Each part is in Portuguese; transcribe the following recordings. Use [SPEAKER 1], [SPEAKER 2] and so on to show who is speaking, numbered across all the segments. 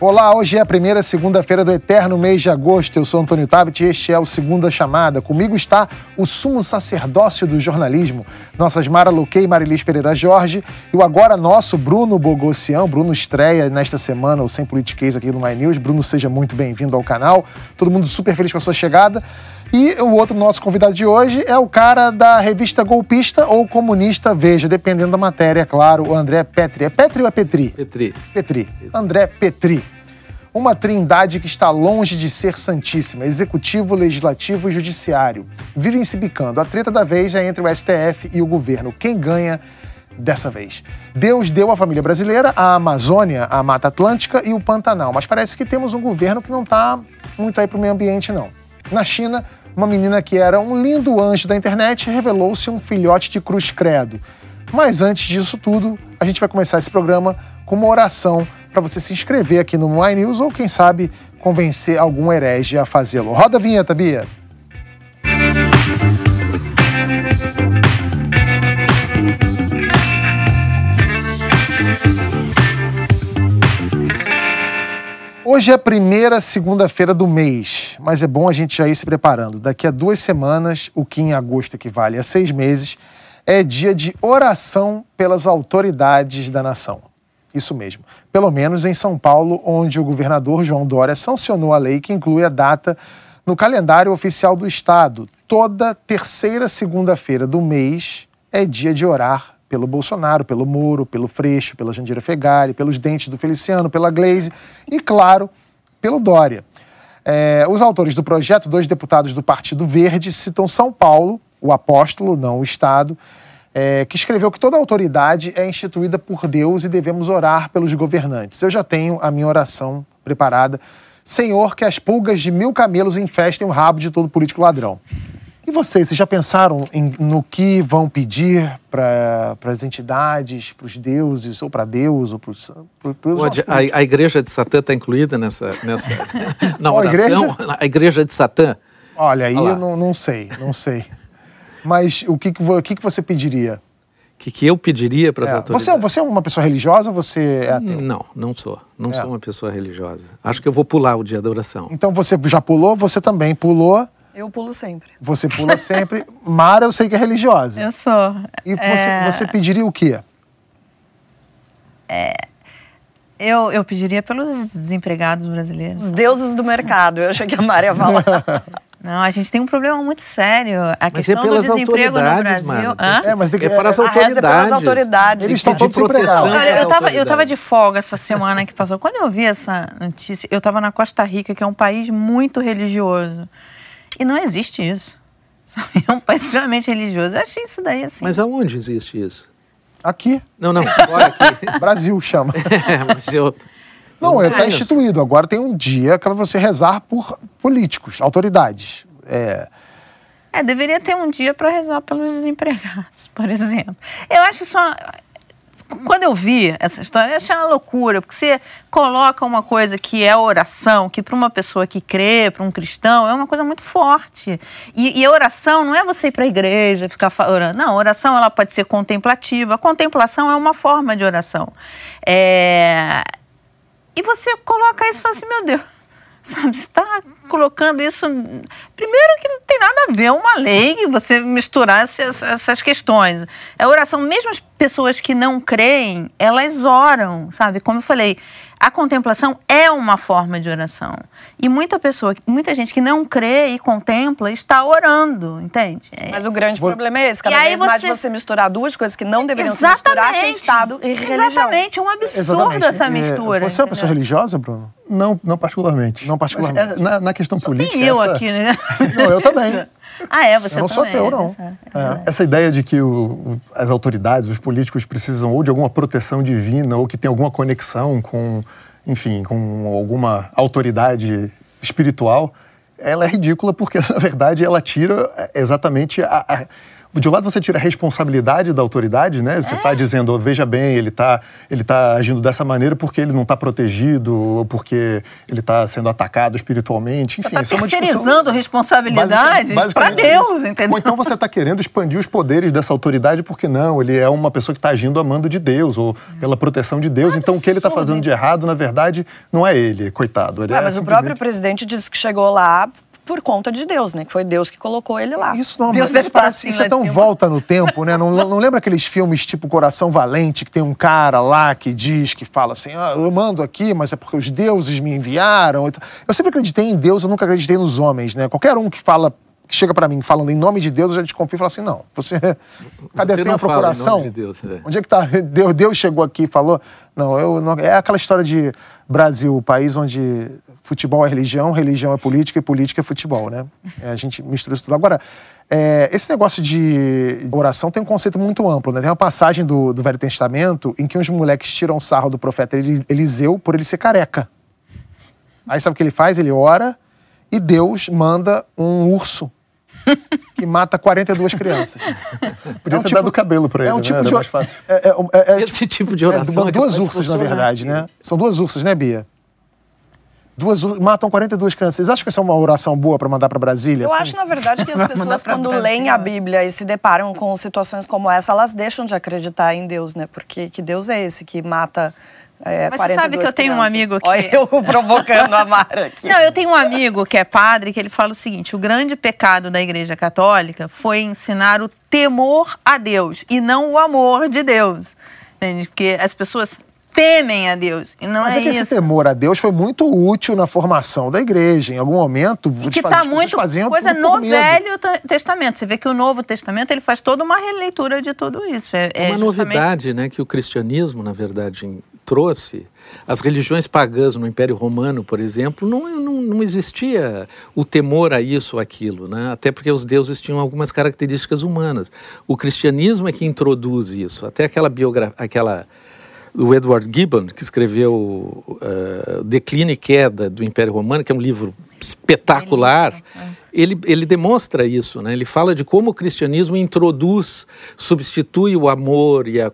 [SPEAKER 1] Olá, hoje é a primeira segunda-feira do eterno mês de agosto. Eu sou Antônio Tabet e este é o Segunda Chamada. Comigo está o sumo sacerdócio do jornalismo, nossas Mara Luquei Marilis Pereira Jorge e o agora nosso Bruno Bogossian. Bruno estreia nesta semana o Sem Politiquês aqui no My News. Bruno, seja muito bem-vindo ao canal. Todo mundo super feliz com a sua chegada. E o outro nosso convidado de hoje é o cara da revista Golpista ou Comunista Veja, dependendo da matéria, claro, o André Petri. É Petri ou é Petri?
[SPEAKER 2] Petri.
[SPEAKER 1] Petri. André Petri. Uma trindade que está longe de ser santíssima, executivo, legislativo e judiciário. Vivem se bicando. A treta da vez é entre o STF e o governo. Quem ganha dessa vez? Deus deu à família brasileira a Amazônia, a Mata Atlântica e o Pantanal, mas parece que temos um governo que não está muito aí para o meio ambiente, não. Na China, uma menina que era um lindo anjo da internet revelou-se um filhote de cruz credo. Mas antes disso tudo, a gente vai começar esse programa com uma oração para você se inscrever aqui no My News ou, quem sabe, convencer algum herege a fazê-lo. Roda a vinheta, Bia. Hoje é a primeira segunda-feira do mês, mas é bom a gente já ir se preparando. Daqui a duas semanas, o que em agosto equivale a seis meses, é dia de oração pelas autoridades da nação. Isso mesmo. Pelo menos em São Paulo, onde o governador João Dória sancionou a lei que inclui a data no calendário oficial do Estado. Toda terceira segunda-feira do mês é dia de orar pelo Bolsonaro, pelo Moro, pelo Freixo, pela Jandira Fegari, pelos dentes do Feliciano, pela Glaze e, claro, pelo Dória. É, os autores do projeto, dois deputados do Partido Verde, citam São Paulo, o apóstolo, não o Estado, é, que escreveu que toda autoridade é instituída por Deus e devemos orar pelos governantes. Eu já tenho a minha oração preparada. Senhor, que as pulgas de mil camelos infestem o rabo de todo político ladrão. E vocês, vocês já pensaram em, no que vão pedir para as entidades, para os deuses, ou para Deus, ou para os.
[SPEAKER 2] A, a, igreja de Satã está incluída nessa, nessa na oração? A igreja, a igreja de Satã?
[SPEAKER 1] Olha, aí eu não, não sei, não sei. Mas o que, o que, que você pediria?
[SPEAKER 2] O que, que eu pediria para as
[SPEAKER 1] é.
[SPEAKER 2] autoridades?
[SPEAKER 1] Você, você é uma pessoa religiosa ou você é ateu?
[SPEAKER 2] Não, não sou. Não é. sou uma pessoa religiosa. Acho que eu vou pular o dia da oração.
[SPEAKER 1] Então você já pulou, você também pulou.
[SPEAKER 3] Eu pulo sempre.
[SPEAKER 1] Você pula sempre. Mara, eu sei que é religiosa.
[SPEAKER 3] Eu sou.
[SPEAKER 1] E você, é... você pediria o quê?
[SPEAKER 3] É... Eu, eu pediria pelos desempregados brasileiros.
[SPEAKER 4] Os deuses do mercado. Eu achei que a Mara ia falar.
[SPEAKER 3] Não, a gente tem um problema muito sério. A mas questão é do desemprego no Brasil.
[SPEAKER 2] É, mas tem que, é para as autoridades. É pelas
[SPEAKER 4] autoridades.
[SPEAKER 1] Eles estão todos.
[SPEAKER 3] Olha, eu estava eu tava de folga essa semana que passou. Quando eu vi essa notícia, eu estava na Costa Rica, que é um país muito religioso. E não existe isso. É um país extremamente religioso. Eu achei isso daí assim.
[SPEAKER 2] Mas aonde existe isso?
[SPEAKER 1] Aqui.
[SPEAKER 2] Não, não, agora aqui.
[SPEAKER 1] Brasil chama.
[SPEAKER 2] É, mas eu.
[SPEAKER 1] Não, está é instituído. Agora tem um dia para você rezar por políticos, autoridades. É,
[SPEAKER 3] é deveria ter um dia para rezar pelos desempregados, por exemplo. Eu acho só quando eu vi essa história, eu achei uma loucura, porque você coloca uma coisa que é oração, que para uma pessoa que crê, para um cristão, é uma coisa muito forte. E, e oração não é você ir para a igreja, ficar orando. Não, oração ela pode ser contemplativa. A contemplação é uma forma de oração. É... E você coloca isso e fala assim, meu Deus Sabe, está colocando isso. Primeiro, que não tem nada a ver uma lei você misturar essas, essas questões. A oração, mesmo as pessoas que não creem, elas oram, sabe? Como eu falei, a contemplação é uma forma de oração. E muita pessoa, muita gente que não crê e contempla está orando, entende?
[SPEAKER 4] É. Mas o grande Vou... problema é esse, cada e vez mais você... você misturar duas coisas que não deveriam Exatamente. se misturar, que é Estado e religião.
[SPEAKER 3] Exatamente, é um absurdo Exatamente. essa mistura.
[SPEAKER 1] Você é uma pessoa religiosa, Bruno?
[SPEAKER 5] Não, não particularmente.
[SPEAKER 1] Não particularmente.
[SPEAKER 5] É, na, na, questão
[SPEAKER 3] Só
[SPEAKER 5] política.
[SPEAKER 3] Tem eu essa... aqui, né?
[SPEAKER 1] Não, eu também.
[SPEAKER 3] Ah, é? Você
[SPEAKER 1] eu não
[SPEAKER 3] também.
[SPEAKER 1] sou teu, não.
[SPEAKER 5] É. Essa ideia de que o, as autoridades, os políticos precisam ou de alguma proteção divina ou que tem alguma conexão com enfim, com alguma autoridade espiritual, ela é ridícula porque, na verdade, ela tira exatamente a, a, de um lado você tira a responsabilidade da autoridade, né? Você está é. dizendo, oh, veja bem, ele está ele tá agindo dessa maneira porque ele não está protegido, ou porque ele está sendo atacado espiritualmente. Enfim,
[SPEAKER 3] você está é terceirizando responsabilidades para Deus, entendeu?
[SPEAKER 5] Ou então você está querendo expandir os poderes dessa autoridade porque não, ele é uma pessoa que está agindo amando de Deus ou pela proteção de Deus. então o que ele está fazendo de errado, na verdade, não é ele, coitado. Ele
[SPEAKER 4] ah,
[SPEAKER 5] é
[SPEAKER 4] mas simplesmente... o próprio presidente disse que chegou lá por conta de Deus, né? Que foi Deus que colocou ele lá.
[SPEAKER 1] Isso não,
[SPEAKER 4] Deus
[SPEAKER 1] isso, parece, isso é tão volta no tempo, né? Não, não lembra aqueles filmes tipo Coração Valente, que tem um cara lá que diz, que fala assim, ah, eu mando aqui, mas é porque os deuses me enviaram. Eu sempre acreditei em Deus, eu nunca acreditei nos homens, né? Qualquer um que fala que chega para mim falando em nome de Deus, eu já desconfio e falo assim, não, você... Cadê
[SPEAKER 2] você
[SPEAKER 1] tem a procuração?
[SPEAKER 2] De Deus, é.
[SPEAKER 1] Onde é que tá? Deus, Deus chegou aqui e falou... Não, eu não, é aquela história de Brasil, o país onde futebol é religião, religião é política e política é futebol, né? É, a gente mistura isso tudo. Agora, é, esse negócio de oração tem um conceito muito amplo, né? Tem uma passagem do, do Velho Testamento em que uns moleques tiram sarro do profeta Eliseu por ele ser careca. Aí sabe o que ele faz? Ele ora e Deus manda um urso que mata 42 crianças.
[SPEAKER 5] Podia é um ter tipo, dado cabelo para ele, é um tipo né? De, mais fácil. É,
[SPEAKER 2] é, é, Esse tipo de oração.
[SPEAKER 1] É, duas ursas, na verdade, né? São duas ursas, né, Bia? Duas, matam 42 crianças. Vocês acham que essa é uma oração boa para mandar para Brasília?
[SPEAKER 4] Eu assim? acho, na verdade, que as pessoas, quando leem a Bíblia e se deparam com situações como essa, elas deixam de acreditar em Deus, né? Porque que Deus é esse que mata. É,
[SPEAKER 3] Mas você sabe que eu tenho crianças. um amigo que.
[SPEAKER 4] Olha eu provocando a Mara aqui.
[SPEAKER 3] Não, eu tenho um amigo que é padre que ele fala o seguinte: o grande pecado da Igreja Católica foi ensinar o temor a Deus e não o amor de Deus. Entende? Porque as pessoas temem a Deus. E não
[SPEAKER 1] Mas
[SPEAKER 3] é,
[SPEAKER 1] é que
[SPEAKER 3] isso.
[SPEAKER 1] esse temor a Deus foi muito útil na formação da igreja. Em algum momento,
[SPEAKER 3] e que está muito coisa no Velho Testamento. Você vê que o Novo Testamento ele faz toda uma releitura de tudo isso.
[SPEAKER 2] É, é uma justamente... novidade, né, que o cristianismo, na verdade, trouxe. As religiões pagãs no Império Romano, por exemplo, não, não, não existia o temor a isso ou aquilo, né? até porque os deuses tinham algumas características humanas. O cristianismo é que introduz isso. Até aquela biografia, aquela o Edward Gibbon, que escreveu uh, Declínio e Queda do Império Romano, que é um livro espetacular, é. ele, ele demonstra isso, né? ele fala de como o cristianismo introduz, substitui o amor e a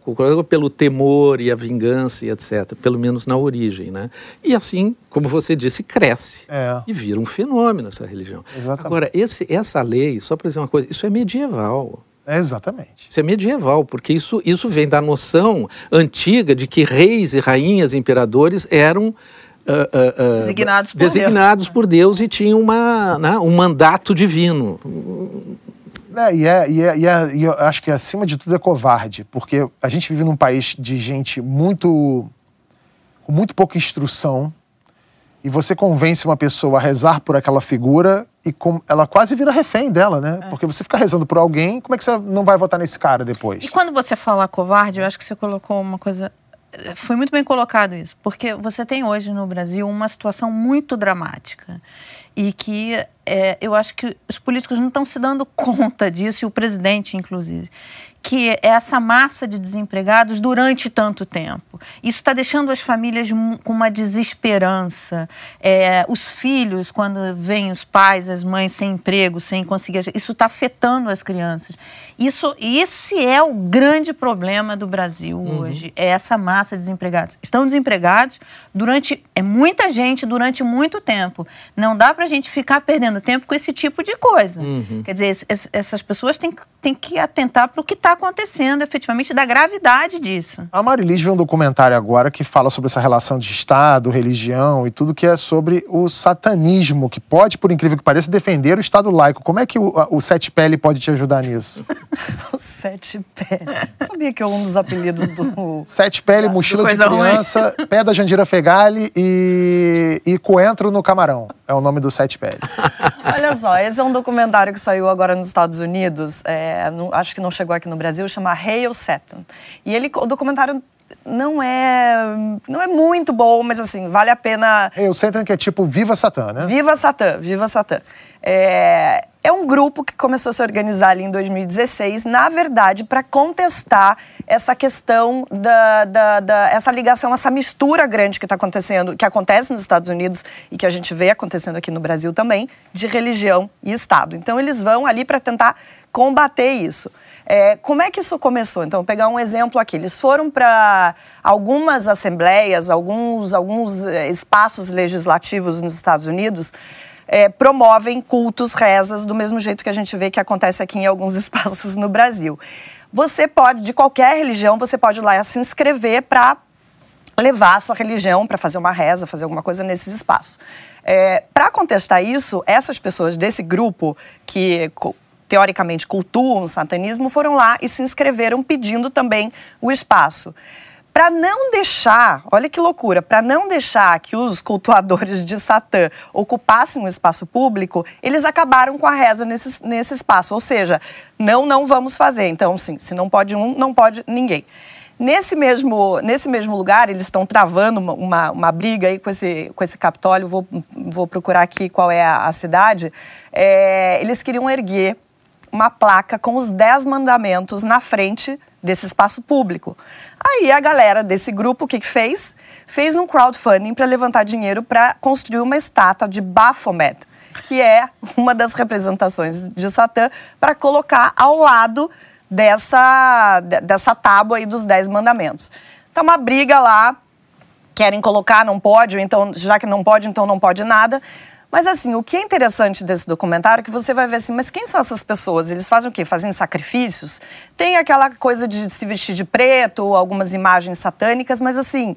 [SPEAKER 2] pelo temor e a vingança e etc., pelo menos na origem. Né? E assim, como você disse, cresce é. e vira um fenômeno essa religião.
[SPEAKER 1] Exatamente.
[SPEAKER 2] Agora, esse, essa lei, só para dizer uma coisa, isso é medieval.
[SPEAKER 1] É exatamente.
[SPEAKER 2] Isso é medieval, porque isso, isso vem da noção antiga de que reis e rainhas, imperadores eram uh,
[SPEAKER 3] uh, uh, designados, por,
[SPEAKER 2] designados Deus. por Deus e tinham uma, né, um mandato divino.
[SPEAKER 1] É, e, é, e, é, e, é, e eu acho que acima de tudo é covarde, porque a gente vive num país de gente muito com muito pouca instrução e você convence uma pessoa a rezar por aquela figura e com, ela quase vira refém dela, né? É. Porque você fica rezando por alguém, como é que você não vai votar nesse cara depois?
[SPEAKER 3] E quando você fala covarde, eu acho que você colocou uma coisa. Foi muito bem colocado isso, porque você tem hoje no Brasil uma situação muito dramática e que é, eu acho que os políticos não estão se dando conta disso, e o presidente, inclusive, que essa massa de desempregados durante tanto tempo. Isso está deixando as famílias com uma desesperança. É, os filhos, quando vêm os pais, as mães sem emprego, sem conseguir. Isso está afetando as crianças. Isso, esse é o grande problema do Brasil uhum. hoje. É essa massa de desempregados. Estão desempregados durante. É muita gente durante muito tempo. Não dá para a gente ficar perdendo tempo com esse tipo de coisa. Uhum. Quer dizer, essas pessoas têm, têm que atentar para o que está acontecendo, efetivamente, da gravidade disso.
[SPEAKER 1] A Marilis viu um documentário agora que fala sobre essa relação de Estado, religião e tudo que é sobre o satanismo, que pode, por incrível que pareça, defender o Estado laico. Como é que o, o Sete Pele pode te ajudar nisso?
[SPEAKER 4] o Sete Pele. Sabia que é um dos apelidos do.
[SPEAKER 1] Sete Pele, mochila de criança, ruim. pé da Jandira Fegali e, e coentro no camarão. É o nome do Sete Pele.
[SPEAKER 4] Olha só, esse é um documentário que saiu agora nos Estados Unidos. É, acho que não chegou aqui no Brasil, chama Hail Satan. E ele, o documentário não é não é muito bom, mas assim, vale a pena.
[SPEAKER 1] Hail Satan que é tipo Viva Satã, né?
[SPEAKER 4] Viva Satã, Viva Satã. É, é um grupo que começou a se organizar ali em 2016, na verdade, para contestar essa questão da, da, da, essa ligação, essa mistura grande que está acontecendo, que acontece nos Estados Unidos e que a gente vê acontecendo aqui no Brasil também, de religião e Estado. Então eles vão ali para tentar combater isso. É, como é que isso começou? Então, pegar um exemplo aqui. Eles foram para algumas assembleias, alguns, alguns eh, espaços legislativos nos Estados Unidos é, promovem cultos, rezas, do mesmo jeito que a gente vê que acontece aqui em alguns espaços no Brasil. Você pode, de qualquer religião, você pode ir lá se inscrever para levar a sua religião para fazer uma reza, fazer alguma coisa nesses espaços. É, para contestar isso, essas pessoas desse grupo que teoricamente cultuam o satanismo foram lá e se inscreveram pedindo também o espaço para não deixar, olha que loucura, para não deixar que os cultuadores de Satã ocupassem o espaço público, eles acabaram com a reza nesse, nesse espaço. Ou seja, não, não vamos fazer. Então, sim, se não pode um, não pode ninguém. Nesse mesmo, nesse mesmo lugar, eles estão travando uma, uma, uma, briga aí com esse, com esse Capitólio, vou, vou procurar aqui qual é a, a cidade. É, eles queriam erguer uma placa com os dez mandamentos na frente desse espaço público. Aí a galera desse grupo, o que, que fez? Fez um crowdfunding para levantar dinheiro para construir uma estátua de Baphomet, que é uma das representações de Satã, para colocar ao lado dessa, dessa tábua aí dos dez mandamentos. Então, uma briga lá, querem colocar, não pode, então, já que não pode, então não pode nada. Mas assim, o que é interessante desse documentário é que você vai ver assim, mas quem são essas pessoas? Eles fazem o quê? Fazem sacrifícios? Tem aquela coisa de se vestir de preto, algumas imagens satânicas, mas assim,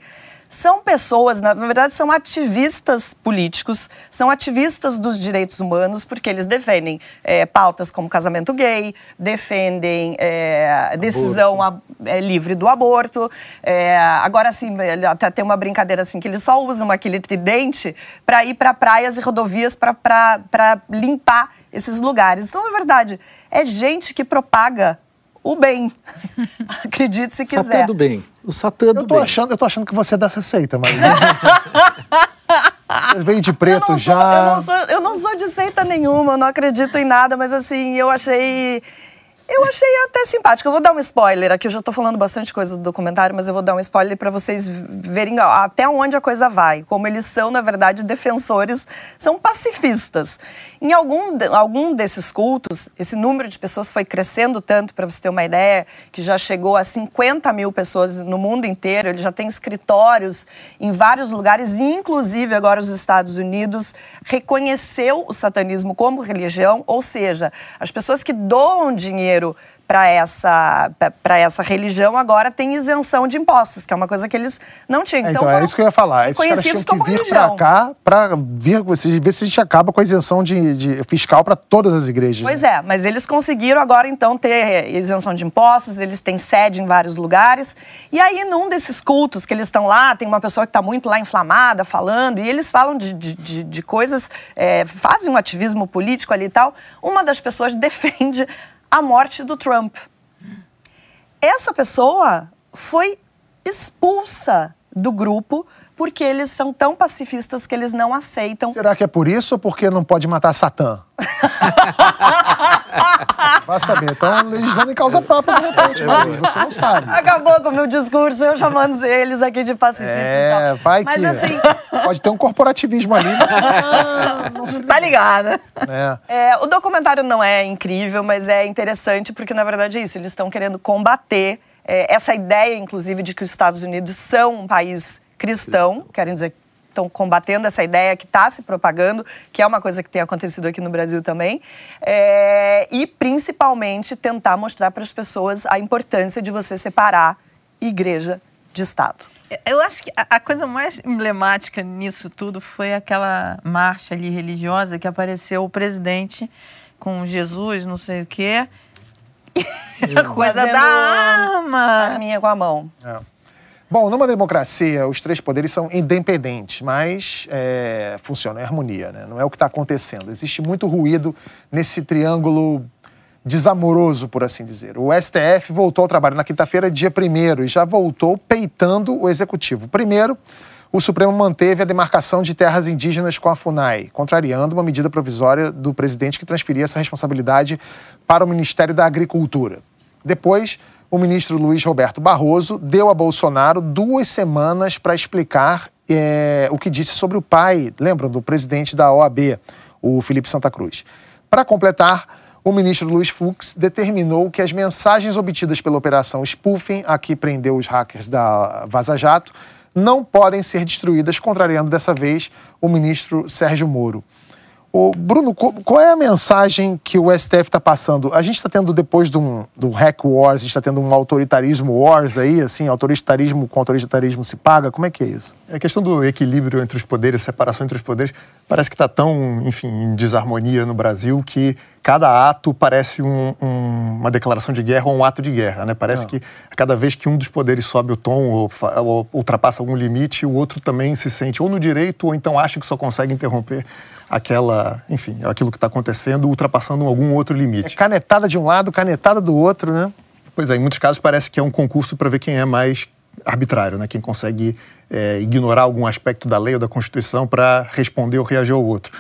[SPEAKER 4] são pessoas, na verdade, são ativistas políticos, são ativistas dos direitos humanos, porque eles defendem é, pautas como casamento gay, defendem é, decisão a, é, livre do aborto. É, agora, assim, até tem uma brincadeira assim, que eles só usam aquele tridente para ir para praias e rodovias para limpar esses lugares. Então, na verdade, é gente que propaga o bem. Acredite se quiser.
[SPEAKER 2] Satã do bem. O Satã do
[SPEAKER 1] eu tô
[SPEAKER 2] bem.
[SPEAKER 1] Achando, eu tô achando que você é dessa seita, mas... Você vem de preto
[SPEAKER 4] eu
[SPEAKER 1] já.
[SPEAKER 4] Sou, eu, não sou, eu não sou de seita nenhuma, eu não acredito em nada, mas assim, eu achei eu achei até simpático. Eu vou dar um spoiler aqui. Eu já estou falando bastante coisa do documentário, mas eu vou dar um spoiler para vocês verem até onde a coisa vai. Como eles são, na verdade, defensores, são pacifistas. Em algum, algum desses cultos, esse número de pessoas foi crescendo tanto, para você ter uma ideia, que já chegou a 50 mil pessoas no mundo inteiro. Ele já tem escritórios em vários lugares, inclusive agora os Estados Unidos reconheceu o satanismo como religião, ou seja, as pessoas que doam dinheiro dinheiro para essa, essa religião agora tem isenção de impostos, que é uma coisa que eles não tinham.
[SPEAKER 1] É, então, então é isso que eu ia falar. Esses caras tinham que vir para cá para ver, ver se a gente acaba com a isenção de, de fiscal para todas as igrejas.
[SPEAKER 4] Pois
[SPEAKER 1] né?
[SPEAKER 4] é, mas eles conseguiram agora então ter isenção de impostos, eles têm sede em vários lugares. E aí, num desses cultos que eles estão lá, tem uma pessoa que está muito lá inflamada, falando, e eles falam de, de, de, de coisas, é, fazem um ativismo político ali e tal. Uma das pessoas defende a morte do Trump. Essa pessoa foi expulsa do grupo porque eles são tão pacifistas que eles não aceitam.
[SPEAKER 1] Será que é por isso ou porque não pode matar Satã? Vai saber. Estão legislando em causa própria, de repente, mas você não sabe.
[SPEAKER 4] Acabou com o meu discurso, eu chamando eles aqui de pacifistas. É,
[SPEAKER 1] vai mas, que... Assim... Pode ter um corporativismo ali, mas
[SPEAKER 3] não, não Tá ligada.
[SPEAKER 4] É. É, o documentário não é incrível, mas é interessante porque, na verdade, é isso. Eles estão querendo combater é, essa ideia, inclusive, de que os Estados Unidos são um país cristão, querem dizer estão combatendo essa ideia que está se propagando, que é uma coisa que tem acontecido aqui no Brasil também, é, e principalmente tentar mostrar para as pessoas a importância de você separar igreja de Estado.
[SPEAKER 3] Eu acho que a coisa mais emblemática nisso tudo foi aquela marcha ali religiosa que apareceu o presidente com Jesus, não sei o quê. a coisa da arma.
[SPEAKER 4] Arminha com a mão.
[SPEAKER 1] É. Bom, numa democracia, os três poderes são independentes, mas é, funcionam em harmonia, né? não é o que está acontecendo. Existe muito ruído nesse triângulo desamoroso, por assim dizer. O STF voltou ao trabalho na quinta-feira, dia 1 e já voltou peitando o executivo. Primeiro, o Supremo manteve a demarcação de terras indígenas com a FUNAI, contrariando uma medida provisória do presidente que transferia essa responsabilidade para o Ministério da Agricultura. Depois, o ministro Luiz Roberto Barroso deu a Bolsonaro duas semanas para explicar é, o que disse sobre o pai, lembram, do presidente da OAB, o Felipe Santa Cruz. Para completar, o ministro Luiz Fux determinou que as mensagens obtidas pela operação Spoofing, a que prendeu os hackers da Vaza Jato, não podem ser destruídas, contrariando dessa vez o ministro Sérgio Moro. O Bruno, qual é a mensagem que o STF está passando? A gente está tendo, depois do, do hack wars, a gente está tendo um autoritarismo wars aí, assim, autoritarismo com autoritarismo se paga? Como é que é isso?
[SPEAKER 5] É a questão do equilíbrio entre os poderes, separação entre os poderes, parece que está tão, enfim, em desarmonia no Brasil que cada ato parece um, um, uma declaração de guerra ou um ato de guerra, né? Parece ah. que cada vez que um dos poderes sobe o tom ou, ou ultrapassa algum limite, o outro também se sente ou no direito ou então acha que só consegue interromper aquela, enfim, aquilo que está acontecendo, ultrapassando algum outro limite.
[SPEAKER 1] É canetada de um lado, canetada do outro, né?
[SPEAKER 5] Pois é, em muitos casos parece que é um concurso para ver quem é mais arbitrário, né? Quem consegue é, ignorar algum aspecto da lei ou da Constituição para responder ou reagir ao outro.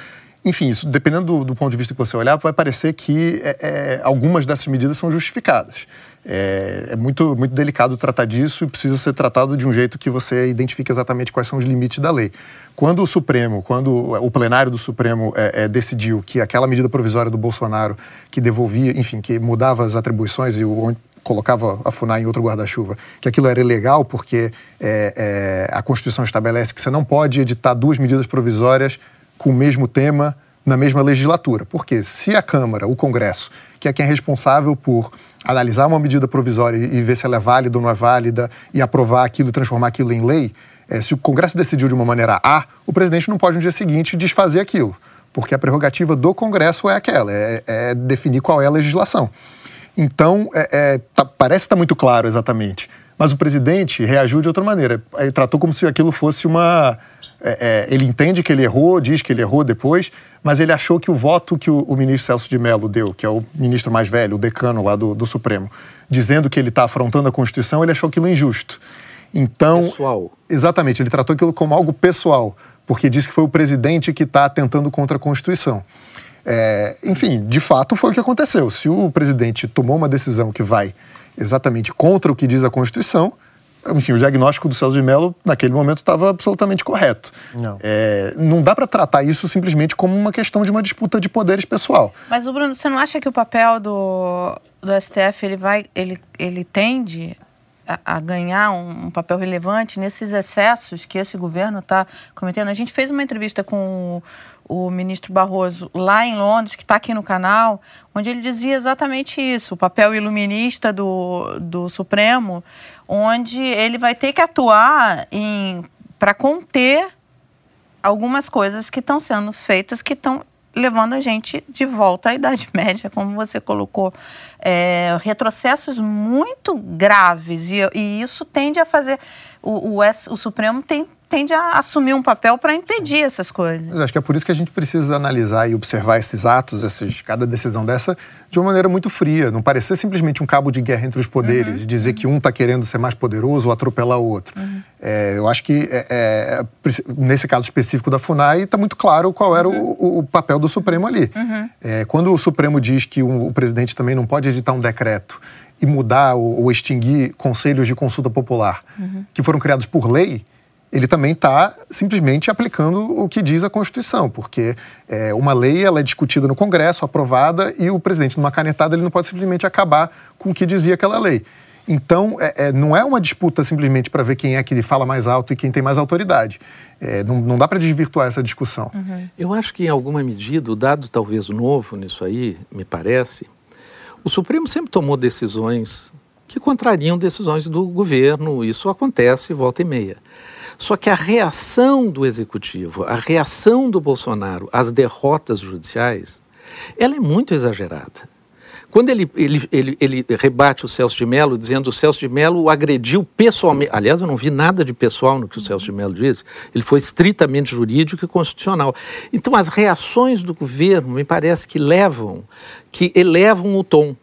[SPEAKER 5] Enfim, isso, dependendo do, do, ponto de vista que você olhar, vai parecer que é, é, algumas dessas medidas são justificadas. É, é, muito, muito delicado tratar disso e precisa ser tratado de um jeito que você identifique exatamente quais são os limites da lei. Quando o Supremo, quando o plenário do Supremo é, é, decidiu que aquela medida provisória do Bolsonaro que devolvia, enfim, que mudava as atribuições e o, colocava a FUNAI em outro guarda-chuva, que aquilo era ilegal porque é, é, a Constituição estabelece que você não pode editar duas medidas provisórias com o mesmo tema na mesma legislatura. Porque se a Câmara, o Congresso, que é quem é responsável por analisar uma medida provisória e ver se ela é válida ou não é válida e aprovar aquilo transformar aquilo em lei, é, se o Congresso decidiu de uma maneira A, o presidente não pode no dia seguinte desfazer aquilo, porque a prerrogativa do Congresso é aquela, é, é definir qual é a legislação. Então, é, é tá, parece estar tá muito claro exatamente. Mas o presidente reagiu de outra maneira. Ele tratou como se aquilo fosse uma. É, é, ele entende que ele errou, diz que ele errou depois, mas ele achou que o voto que o, o ministro Celso de Mello deu, que é o ministro mais velho, o decano lá do, do Supremo, dizendo que ele está afrontando a Constituição, ele achou aquilo injusto. Então.
[SPEAKER 2] Pessoal.
[SPEAKER 5] Exatamente, ele tratou aquilo como algo pessoal, porque disse que foi o presidente que está atentando contra a Constituição. É, enfim, de fato foi o que aconteceu. Se o presidente tomou uma decisão que vai exatamente contra o que diz a Constituição, enfim, o diagnóstico do Celso de Mello naquele momento estava absolutamente correto. Não, é, não dá para tratar isso simplesmente como uma questão de uma disputa de poderes pessoal.
[SPEAKER 3] Mas o Bruno, você não acha que o papel do, do STF ele vai, ele, ele tende a, a ganhar um, um, papel relevante nesses excessos que esse governo está cometendo? A gente fez uma entrevista com o ministro Barroso lá em Londres, que está aqui no canal, onde ele dizia exatamente isso, o papel iluminista do, do Supremo, onde ele vai ter que atuar para conter algumas coisas que estão sendo feitas que estão levando a gente de volta à Idade Média, como você colocou. É, retrocessos muito graves, e, e, isso tende a fazer. O, o, o Supremo tem tende a assumir um papel para impedir essas coisas.
[SPEAKER 5] Mas acho que é por isso que a gente precisa analisar e observar esses atos, esses, cada decisão dessa, de uma maneira muito fria. Não parecer simplesmente um cabo de guerra entre os poderes, uhum. dizer que um está querendo ser mais poderoso ou atropelar o outro. Uhum. É, eu acho que, é, é, nesse caso específico da FUNAI, está muito claro qual era uhum. o, o, papel do Supremo ali. Uhum. É, quando o Supremo diz que o, o presidente também não pode editar um decreto e mudar ou, ou extinguir conselhos de consulta popular uhum. que foram criados por lei, ele também está simplesmente aplicando o que diz a Constituição, porque é, uma lei ela é discutida no Congresso, aprovada, e o presidente, numa canetada, ele não pode simplesmente acabar com o que dizia aquela lei. Então, é, é, não é uma disputa simplesmente para ver quem é que fala mais alto e quem tem mais autoridade. É, não, não, dá para desvirtuar essa discussão.
[SPEAKER 2] Uhum. Eu acho que, em alguma medida, o dado talvez novo nisso aí, me parece, o Supremo sempre tomou decisões que contrariam decisões do governo. Isso acontece volta e meia. Só que a reação do executivo, a reação do Bolsonaro às derrotas judiciais, ela é muito exagerada. Quando ele, ele, ele, ele rebate o Celso de Mello, dizendo que o Celso de Mello o agrediu pessoalmente. Aliás, eu não vi nada de pessoal no que o Celso de Mello disse. Ele foi estritamente jurídico e constitucional. Então, as reações do governo me parece que levam, que elevam o tom.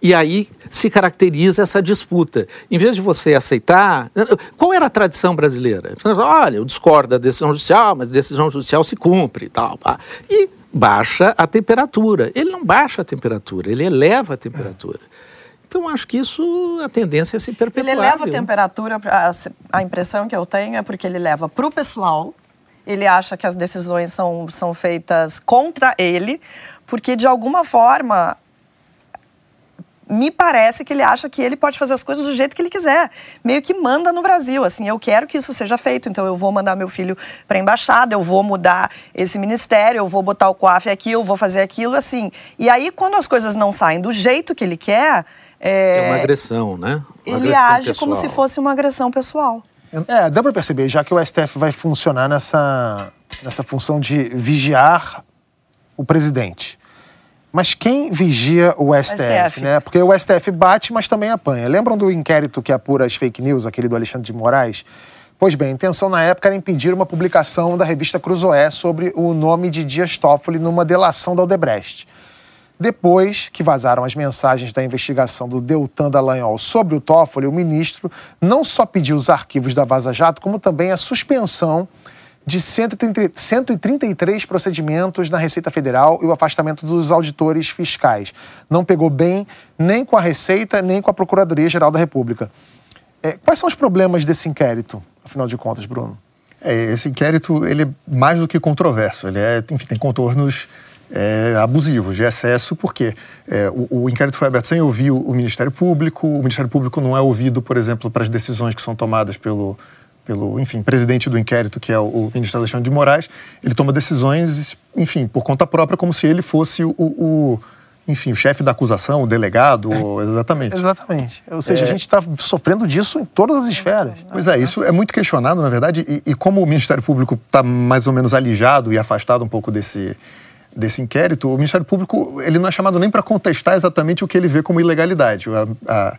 [SPEAKER 2] E aí se caracteriza essa disputa. Em vez de você aceitar. Qual era a tradição brasileira? Olha, eu discordo da decisão judicial, mas a decisão judicial se cumpre e tal. E baixa a temperatura. Ele não baixa a temperatura, ele eleva a temperatura. Então, acho que isso, a tendência é se perpetuar.
[SPEAKER 4] Ele eleva a temperatura, a, a impressão que eu tenho é porque ele leva para o pessoal, ele acha que as decisões são, são feitas contra ele, porque de alguma forma me parece que ele acha que ele pode fazer as coisas do jeito que ele quiser, meio que manda no Brasil, assim, eu quero que isso seja feito, então eu vou mandar meu filho para a embaixada, eu vou mudar esse ministério, eu vou botar o COAF aqui, eu vou fazer aquilo, assim. E aí, quando as coisas não saem do jeito que ele quer...
[SPEAKER 2] É, é uma agressão, né?
[SPEAKER 4] Uma
[SPEAKER 2] ele
[SPEAKER 4] agressão age pessoal. como se fosse uma agressão pessoal.
[SPEAKER 1] É, dá para perceber, já que o STF vai funcionar nessa, nessa função de vigiar o presidente. Mas quem vigia o STF, STF, né? Porque o STF bate, mas também apanha. Lembram do inquérito que apura as fake news, aquele do Alexandre de Moraes? Pois bem, a intenção na época era impedir uma publicação da revista Cruzoé sobre o nome de Dias Toffoli numa delação da Odebrecht. Depois que vazaram as mensagens da investigação do Deltan Dallagnol sobre o Toffoli, o ministro não só pediu os arquivos da Vaza Jato, como também a suspensão de 130, 133 procedimentos na Receita Federal e o afastamento dos auditores fiscais. Não pegou bem nem com a Receita, nem com a Procuradoria-Geral da República. É, quais são os problemas desse inquérito, afinal de contas, Bruno?
[SPEAKER 5] É, esse inquérito ele é mais do que controverso. Ele é, enfim, tem contornos é, abusivos, de excesso, porque é, o, o, inquérito foi aberto sem ouvir o, o Ministério Público. O Ministério Público não é ouvido, por exemplo, para as decisões que são tomadas pelo pelo, enfim, presidente do inquérito, que é o, ministro Alexandre de Moraes, ele toma decisões, enfim, por conta própria, como se ele fosse o, o enfim, o chefe da acusação, o delegado, é, exatamente.
[SPEAKER 1] Exatamente. Ou seja, é... a gente está sofrendo disso em todas as esferas.
[SPEAKER 5] Pois é, isso é muito questionado, na verdade, e, e como o Ministério Público está mais ou menos alijado e afastado um pouco desse, desse inquérito, o Ministério Público ele não é chamado nem para contestar exatamente o que ele vê como ilegalidade. A, a,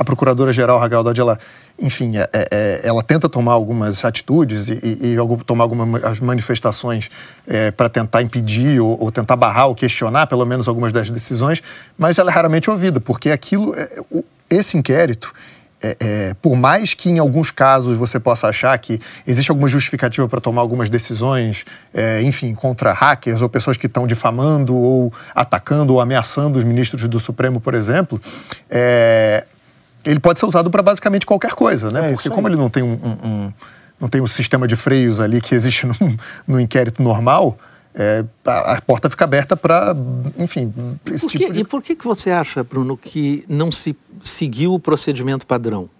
[SPEAKER 5] a Procuradora-Geral Raquel Dodge, ela enfim, é, é, é, ela tenta tomar algumas atitudes e, e, e tomar algumas manifestações é, para tentar impedir ou, ou, tentar barrar ou questionar, pelo menos, algumas das decisões, mas ela é raramente ouvida, porque aquilo, é, esse inquérito, é, por mais que em alguns casos você possa achar que existe alguma justificativa para tomar algumas decisões, enfim, contra hackers ou pessoas que estão difamando ou atacando ou ameaçando os ministros do Supremo, por exemplo, ele pode ser usado para basicamente qualquer coisa, né? É Porque como ele não tem um, um, um, não tem um sistema de freios ali que existe no, no inquérito normal, é, a, a, porta fica aberta para, enfim,
[SPEAKER 2] esse que, tipo de... E por que, que você acha, Bruno, que não se seguiu o procedimento padrão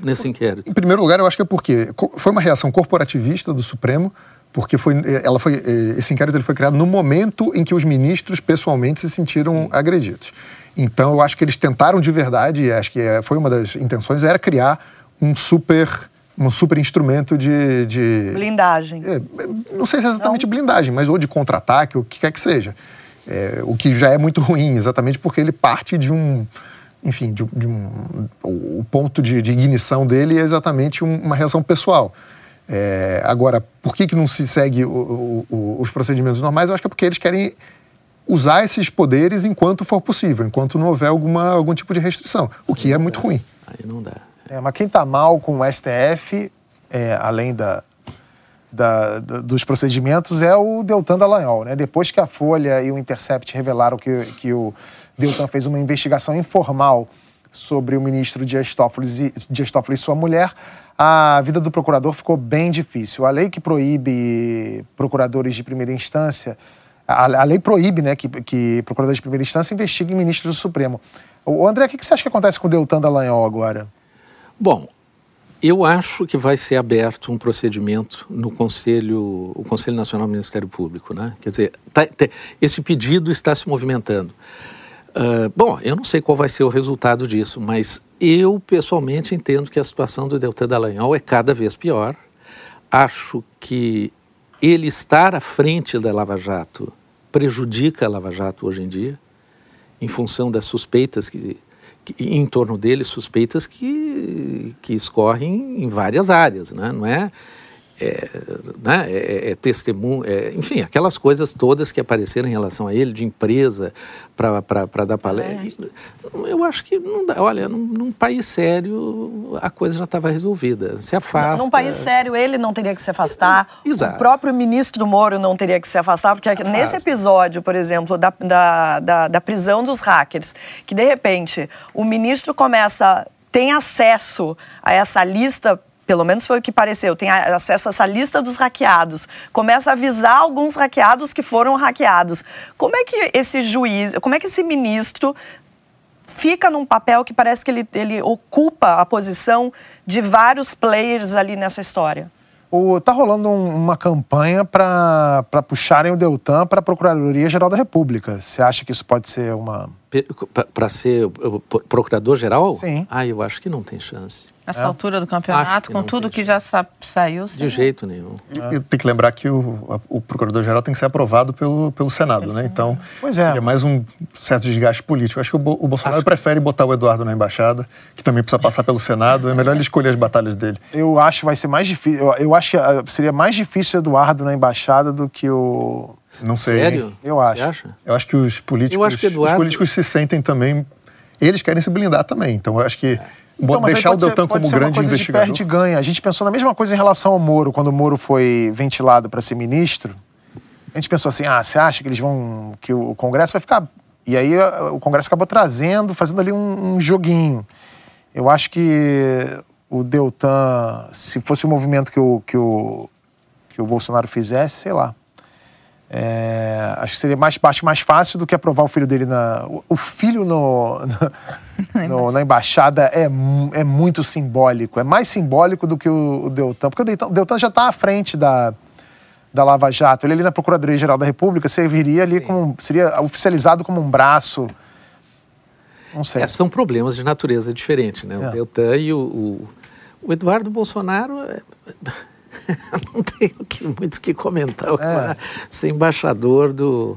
[SPEAKER 2] nesse inquérito?
[SPEAKER 5] Em primeiro lugar, eu acho que é porque foi uma reação corporativista do Supremo, porque foi, ela foi, esse inquérito ele foi criado no momento em que os ministros pessoalmente se sentiram Sim. agredidos. Então, eu acho que eles tentaram de verdade, e acho que é, foi uma das intenções, era criar um super um super instrumento de. de
[SPEAKER 4] blindagem.
[SPEAKER 5] É, não sei se é exatamente não. blindagem, mas ou de contra-ataque, ou o que quer que seja. É, o que já é muito ruim, exatamente porque ele parte de um. Enfim, de, de um, o ponto de, de, ignição dele é exatamente um, uma reação pessoal. É, agora, por que, que não se segue o, o, o, os procedimentos normais? Eu acho que é porque eles querem usar esses poderes enquanto for possível, enquanto não houver alguma, algum tipo de restrição, o que é muito ruim.
[SPEAKER 2] Aí não dá.
[SPEAKER 1] É, mas quem está mal com o STF, é, além da, da, da, dos procedimentos, é o Deltan Dallagnol. Né? Depois que a Folha e o Intercept revelaram que, que o Deltan fez uma investigação informal sobre o ministro Dias Toffoli, Dias Toffoli e sua mulher, a vida do procurador ficou bem difícil. A lei que proíbe procuradores de primeira instância a, a lei proíbe né, que, que procurador de primeira instância investigue ministros do Supremo. O André, o que você acha que acontece com o Deltan Dallagnol agora?
[SPEAKER 2] Bom, eu acho que vai ser aberto um procedimento no Conselho, o Conselho Nacional do Ministério Público, né? Quer dizer, tá, tá, esse pedido está se movimentando. Uh, bom, eu não sei qual vai ser o resultado disso, mas eu pessoalmente entendo que a situação do Deltan Dallagnol é cada vez pior. Acho que ele estar à frente da Lava Jato prejudica a Lava Jato hoje em dia, em função das suspeitas que, que em torno dele, suspeitas que, que escorrem em várias áreas, né? não é? É, né, é, é testemunho, é, enfim, aquelas coisas todas que apareceram em relação a ele, de empresa para dar palestra. É. Eu acho que, não dá, olha, num, num, país sério a coisa já estava resolvida. Se afasta.
[SPEAKER 4] Num país sério ele não teria que se afastar.
[SPEAKER 2] Exato.
[SPEAKER 4] O próprio ministro Moro não teria que se afastar, porque afasta. nesse episódio, por exemplo, da, da, da, da prisão dos hackers, que de repente o ministro começa tem acesso a essa lista pelo menos foi o que pareceu, tem acesso a essa lista dos hackeados, começa a avisar alguns hackeados que foram hackeados. Como é que esse juiz, como é que esse ministro fica num papel que parece que ele, ele ocupa a posição de vários players ali nessa história?
[SPEAKER 1] O, tá rolando um, uma campanha para puxarem o Deltan para a Procuradoria-Geral da República. Você acha que isso pode ser uma.
[SPEAKER 2] Para ser procurador-geral?
[SPEAKER 1] Sim.
[SPEAKER 2] Ah, eu acho que não tem chance.
[SPEAKER 3] Nessa é. altura do campeonato, com tudo que já sa saiu.
[SPEAKER 2] De jeito nenhum.
[SPEAKER 5] E, tem que lembrar que o, o procurador-geral tem que ser aprovado pelo, pelo Senado, né? Então,
[SPEAKER 1] pois é.
[SPEAKER 5] seria mais um certo desgaste político. Acho que o, o Bolsonaro acho... prefere botar o Eduardo na embaixada, que também precisa passar pelo Senado. É melhor ele escolher as batalhas dele.
[SPEAKER 1] Eu acho que vai ser mais difícil. Eu, eu acho que ah, seria mais difícil o Eduardo na embaixada do que o.
[SPEAKER 5] Não sei.
[SPEAKER 2] Sério?
[SPEAKER 1] Eu acho.
[SPEAKER 5] Eu acho que os políticos,
[SPEAKER 2] acho que Eduardo...
[SPEAKER 5] os políticos se sentem também. Eles querem se blindar também. Então, eu acho que. É então, deixar o Deltan ser, como grande investigador.
[SPEAKER 1] De ganha. A gente pensou na mesma coisa em relação ao Moro, quando o Moro foi ventilado para ser ministro. A gente pensou assim: ah, você acha que eles vão. que o Congresso vai ficar. E aí o Congresso acabou trazendo, fazendo ali um, um joguinho. Eu acho que o Deltan, se fosse o movimento que o, que o, que o Bolsonaro fizesse, sei lá. É, acho que seria mais parte mais fácil do que aprovar o filho dele na. O, o filho no, no, no, na embaixada é, é muito simbólico. É mais simbólico do que o, o Deltan. Porque o Deltan, o Deltan já está à frente da, da Lava Jato. Ele ali na Procuradoria-Geral da República serviria ali como. seria oficializado como um braço. Não sei.
[SPEAKER 2] É, são problemas de natureza diferente, né? O é. Deltan e o, o, o Eduardo Bolsonaro. Não tenho que, muito o que comentar. É. Ser embaixador do,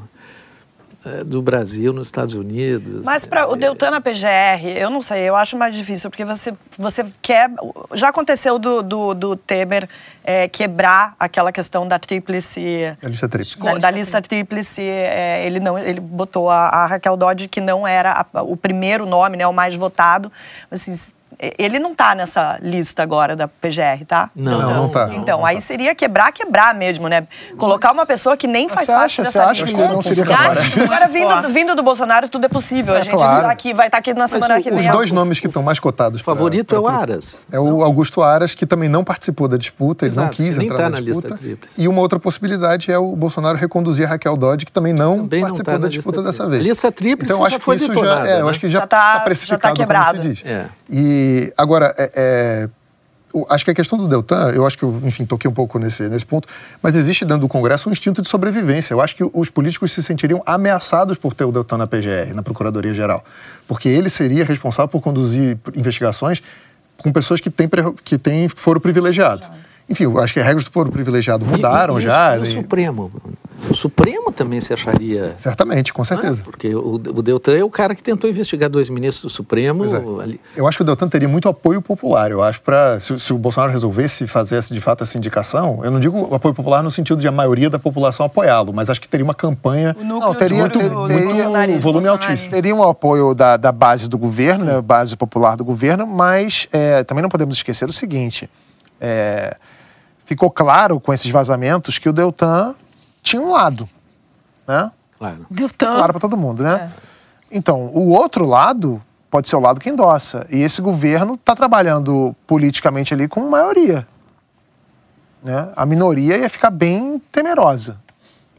[SPEAKER 2] é, do Brasil nos Estados Unidos.
[SPEAKER 4] Mas para o Deltan na PGR, eu não sei, eu acho mais difícil, porque você, você quer. Já aconteceu do, do, do Temer é, quebrar aquela questão da tríplice.
[SPEAKER 5] Da lista tríplice.
[SPEAKER 4] Da, da lista tríplice, é, ele, não, ele botou a, a Raquel Dodge, que não era a, o primeiro nome, né, o mais votado. Assim, ele não está nessa lista agora da PGR, tá?
[SPEAKER 2] Não,
[SPEAKER 5] não, não tá.
[SPEAKER 4] Então,
[SPEAKER 5] não,
[SPEAKER 4] aí seria quebrar, quebrar mesmo, né? Colocar uma pessoa que nem faz parte
[SPEAKER 1] acha,
[SPEAKER 4] dessa
[SPEAKER 1] você lista. Acha que ele não seria capaz?
[SPEAKER 4] Agora, vindo, vindo do Bolsonaro, tudo é possível. É, a gente claro. tá aqui, vai estar tá aqui na semana que vem.
[SPEAKER 5] Os dois nomes que estão mais cotados. O
[SPEAKER 2] favorito pra, pra, é o Aras.
[SPEAKER 5] É o Augusto Aras, que também não participou da disputa, ele Exato, não quis entrar tá na, na disputa. E uma outra possibilidade é o Bolsonaro reconduzir a Raquel Dodge, que também não também participou não tá da disputa dessa vez.
[SPEAKER 2] Lista tríplice
[SPEAKER 5] então, acho que isso já, é, eu acho que já está precificado, como se diz. E agora é, acho que a questão do Deltan, eu acho que eu, enfim, toquei um pouco nesse, nesse ponto, mas existe dentro do Congresso um instinto de sobrevivência. Eu acho que os políticos se sentiriam ameaçados por ter o Deltan na PGR, na Procuradoria-Geral, porque ele seria responsável por conduzir investigações com pessoas que têm, que têm foro privilegiado. Enfim, eu acho que as regras do foro privilegiado mudaram
[SPEAKER 2] e, e,
[SPEAKER 5] já.
[SPEAKER 2] E o Supremo? O Supremo também se acharia.
[SPEAKER 5] Certamente, com certeza.
[SPEAKER 2] Ah, porque o, o Deltan é o cara que tentou investigar dois ministros do Supremo.
[SPEAKER 5] É. Ali. Eu acho que o Deltan teria muito apoio popular. Eu acho para se, se, o Bolsonaro resolvesse fazer de fato essa indicação, eu não digo apoio popular no sentido de a maioria da população apoiá-lo, mas acho que teria uma campanha.
[SPEAKER 4] O não, teria, muito,
[SPEAKER 5] ter, teria um volume altíssimo.
[SPEAKER 1] Teria um apoio da, da base do governo, né, base popular do governo, mas é, também não podemos esquecer o seguinte. É, ficou claro com esses vazamentos que o Deltan tinha um lado, né?
[SPEAKER 2] Claro.
[SPEAKER 1] Deltan. Claro para todo mundo, né? É. Então, o outro lado pode ser o lado que endossa. E esse governo está trabalhando politicamente ali com maioria. Né? A minoria ia ficar bem temerosa.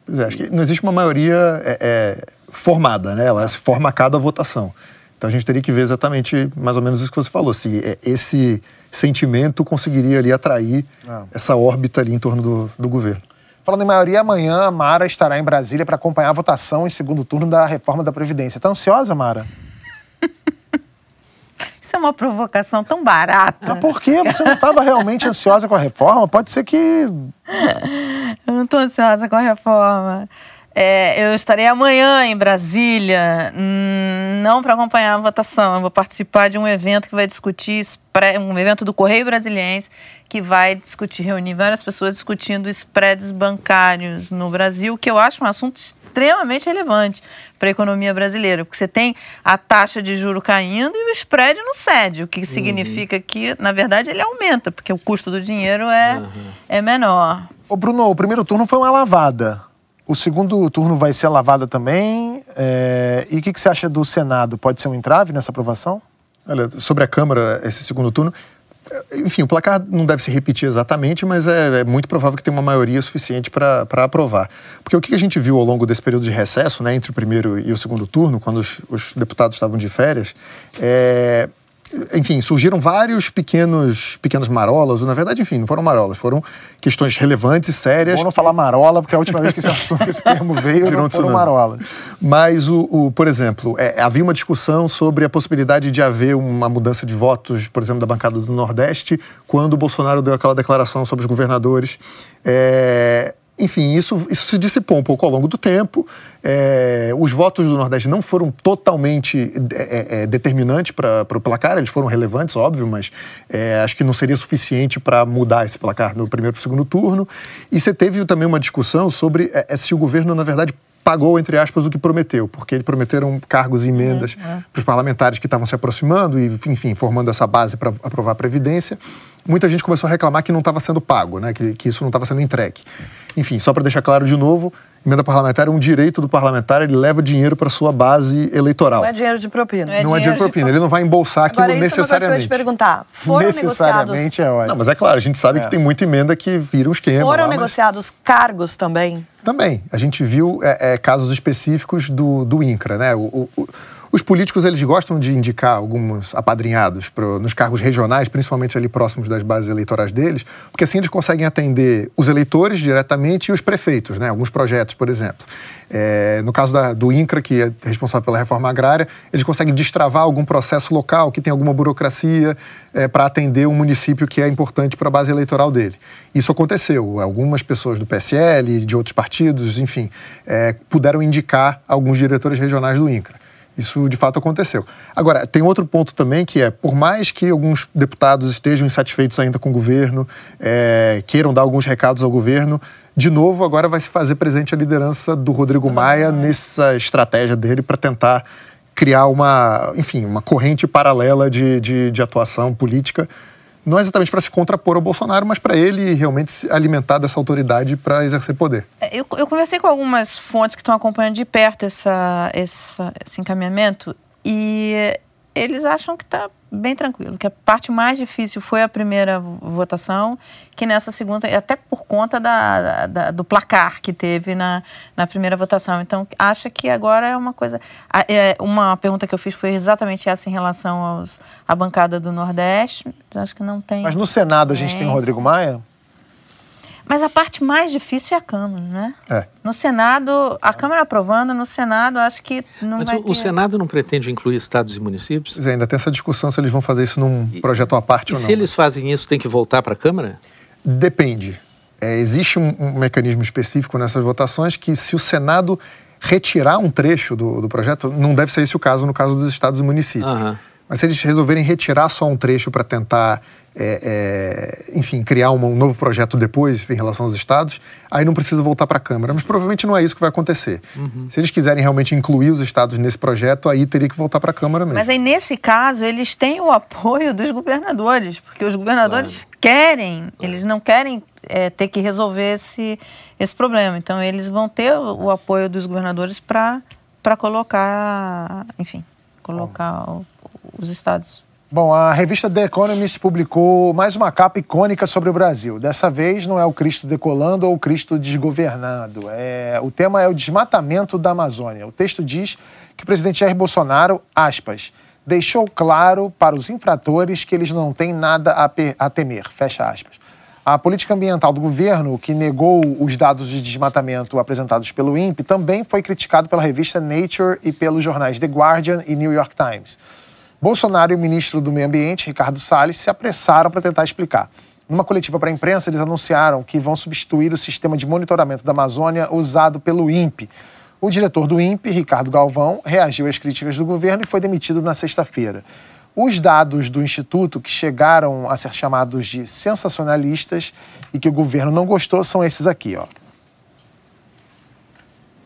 [SPEAKER 5] Pois é, acho que não existe uma maioria é, é, formada, né? Ela se forma a cada votação. Então a gente teria que ver exatamente mais ou menos isso que você falou, se é, esse sentimento conseguiria ali atrair é. essa órbita ali em torno do, do governo.
[SPEAKER 1] Falando em maioria, amanhã a Mara estará em Brasília para acompanhar a votação em segundo turno da reforma da Previdência. Tá ansiosa, Mara?
[SPEAKER 3] Isso é uma provocação tão barata.
[SPEAKER 1] Mas por quê? Você não estava realmente ansiosa com a reforma? Pode ser que.
[SPEAKER 3] Eu não estou ansiosa com a reforma. É, eu estarei amanhã em Brasília, hum, não para acompanhar a votação, eu vou participar de um evento que vai discutir, um evento do Correio Brasiliense, que vai discutir, reunir várias pessoas discutindo spreads bancários no Brasil, que eu acho um assunto extremamente relevante para a economia brasileira, porque você tem a taxa de juro caindo e o spread não cede, o que significa uhum. que, na verdade, ele aumenta, porque o custo do dinheiro é, uhum. é menor.
[SPEAKER 1] Ô Bruno, o primeiro turno foi uma lavada. O segundo turno vai ser lavada também. É... E o que, que você acha do Senado? Pode ser um entrave nessa aprovação?
[SPEAKER 5] Olha, sobre a Câmara, esse segundo turno, enfim, o placar não deve se repetir exatamente, mas é, é muito provável que tenha uma maioria suficiente para aprovar. Porque o que a gente viu ao longo desse período de recesso, né, entre o primeiro e o segundo turno, quando os, os deputados estavam de férias, é, enfim, surgiram vários pequenos, pequenas marolas, ou na verdade, enfim, não foram marolas, foram questões relevantes, sérias.
[SPEAKER 1] Vou não falar marola, porque a última vez que esse, assunto, esse termo veio, Virou não foram marolas.
[SPEAKER 5] Mas, o, o, por exemplo, é, havia uma discussão sobre a possibilidade de haver uma mudança de votos, por exemplo, da bancada do Nordeste, quando o Bolsonaro deu aquela declaração sobre os governadores. É, enfim, isso, isso se dissipou um pouco ao longo do tempo. É, os votos do Nordeste não foram totalmente é, é, determinantes para o placar, eles foram relevantes, óbvio, mas é, acho que não seria suficiente para mudar esse placar no primeiro para o segundo turno. E você teve também uma discussão sobre é, se o governo, na verdade, pagou, entre aspas, o que prometeu, porque eles prometeram cargos e emendas uhum, é. para os parlamentares que estavam se aproximando e, enfim, formando essa base para aprovar a Previdência. Muita gente começou a reclamar que não estava sendo pago, né, que, que isso não estava sendo entregue. Enfim, só para deixar claro de novo, emenda parlamentar é um direito do parlamentar, ele leva dinheiro para sua base eleitoral.
[SPEAKER 4] Não é dinheiro de propina.
[SPEAKER 5] Não é, não dinheiro, é dinheiro de propina, de... ele não vai embolsar aquilo Agora, isso necessariamente.
[SPEAKER 4] É uma coisa que eu te perguntar. Foram
[SPEAKER 1] necessariamente
[SPEAKER 4] negociados...
[SPEAKER 1] é ótimo.
[SPEAKER 5] Não, mas é claro, a gente sabe é. que tem muita emenda que vira um esquema.
[SPEAKER 4] Foram
[SPEAKER 5] lá,
[SPEAKER 4] negociados mas... cargos também?
[SPEAKER 5] Também. A gente viu é, é, casos específicos do, do INCRA, né? O, o, os políticos eles gostam de indicar alguns apadrinhados pro, nos cargos regionais, principalmente ali próximos das bases eleitorais deles, porque assim eles conseguem atender os eleitores diretamente e os prefeitos, né? Alguns projetos, por exemplo. É, no caso da, do INCRA, que é responsável pela reforma agrária, eles conseguem destravar algum processo local que tem alguma burocracia é, para atender um município que é importante para a base eleitoral dele. Isso aconteceu. Algumas pessoas do PSL, de outros partidos, enfim, é, puderam indicar alguns diretores regionais do INCRA. Isso de fato aconteceu. Agora, tem outro ponto também que é, por mais que alguns deputados estejam insatisfeitos ainda com o governo, é, queiram dar alguns recados ao governo, de novo agora vai se fazer presente a liderança do Rodrigo Maia nessa estratégia dele para tentar criar uma, enfim, uma corrente paralela de, de, de atuação política não é exatamente para se contrapor ao Bolsonaro, mas para ele realmente se alimentar dessa autoridade para exercer poder.
[SPEAKER 3] É, eu, eu, conversei com algumas fontes que estão acompanhando de perto essa, essa, esse encaminhamento e eles acham que está bem tranquilo, que a parte mais difícil foi a primeira votação, que nessa segunda, até por conta da, da, do placar que teve na, na primeira votação. Então, acha que agora é uma coisa. É, uma pergunta que eu fiz foi exatamente essa em relação aos, à bancada do Nordeste. Acho que não tem.
[SPEAKER 1] Mas no Senado a gente tem o Rodrigo Maia?
[SPEAKER 3] Mas a parte mais difícil é a Câmara, né?
[SPEAKER 5] É.
[SPEAKER 3] No Senado, a Câmara aprovando, no Senado acho que não
[SPEAKER 2] Mas
[SPEAKER 3] vai
[SPEAKER 2] o,
[SPEAKER 3] ter...
[SPEAKER 2] o Senado não pretende incluir estados e municípios?
[SPEAKER 5] Pois é, ainda tem essa discussão se eles vão fazer isso num e, projeto à parte
[SPEAKER 2] ou
[SPEAKER 5] não.
[SPEAKER 2] se eles fazem isso, tem que voltar para a Câmara?
[SPEAKER 5] Depende. É, existe um, um, mecanismo específico nessas votações que se o Senado retirar um trecho do, do projeto, não deve ser esse o caso no caso dos estados e municípios.
[SPEAKER 2] Uhum.
[SPEAKER 5] Mas se eles resolverem retirar só um trecho para tentar é, é, enfim, criar um, um, novo projeto depois em relação aos estados, aí não precisa voltar para a Câmara. Mas provavelmente não é isso que vai acontecer. Uhum. Se eles quiserem realmente incluir os estados nesse projeto, aí teria que voltar para a Câmara mesmo.
[SPEAKER 3] Mas aí, nesse caso, eles têm o apoio dos governadores, porque os governadores claro. querem, claro. eles não querem é, ter que resolver esse, esse problema. Então, eles vão ter o, o apoio dos governadores para colocar, enfim, colocar o, os estados
[SPEAKER 1] Bom, a revista The Economist publicou mais uma capa icônica sobre o Brasil. Dessa vez não é o Cristo decolando ou o Cristo desgovernado. É... O tema é o desmatamento da Amazônia. O texto diz que o presidente Jair Bolsonaro, aspas, deixou claro para os infratores que eles não têm nada a, a temer, fecha aspas. A política ambiental do governo, que negou os dados de desmatamento apresentados pelo INPE, também foi criticado pela revista Nature e pelos jornais The Guardian e New York Times. Bolsonaro e o ministro do Meio Ambiente, Ricardo Salles, se apressaram para tentar explicar. Numa coletiva para a imprensa, eles anunciaram que vão substituir o sistema de monitoramento da Amazônia usado pelo INPE. O diretor do INPE, Ricardo Galvão, reagiu às críticas do governo e foi demitido na sexta-feira. Os dados do Instituto que chegaram a ser chamados de sensacionalistas e que o governo não gostou são esses aqui. Ó.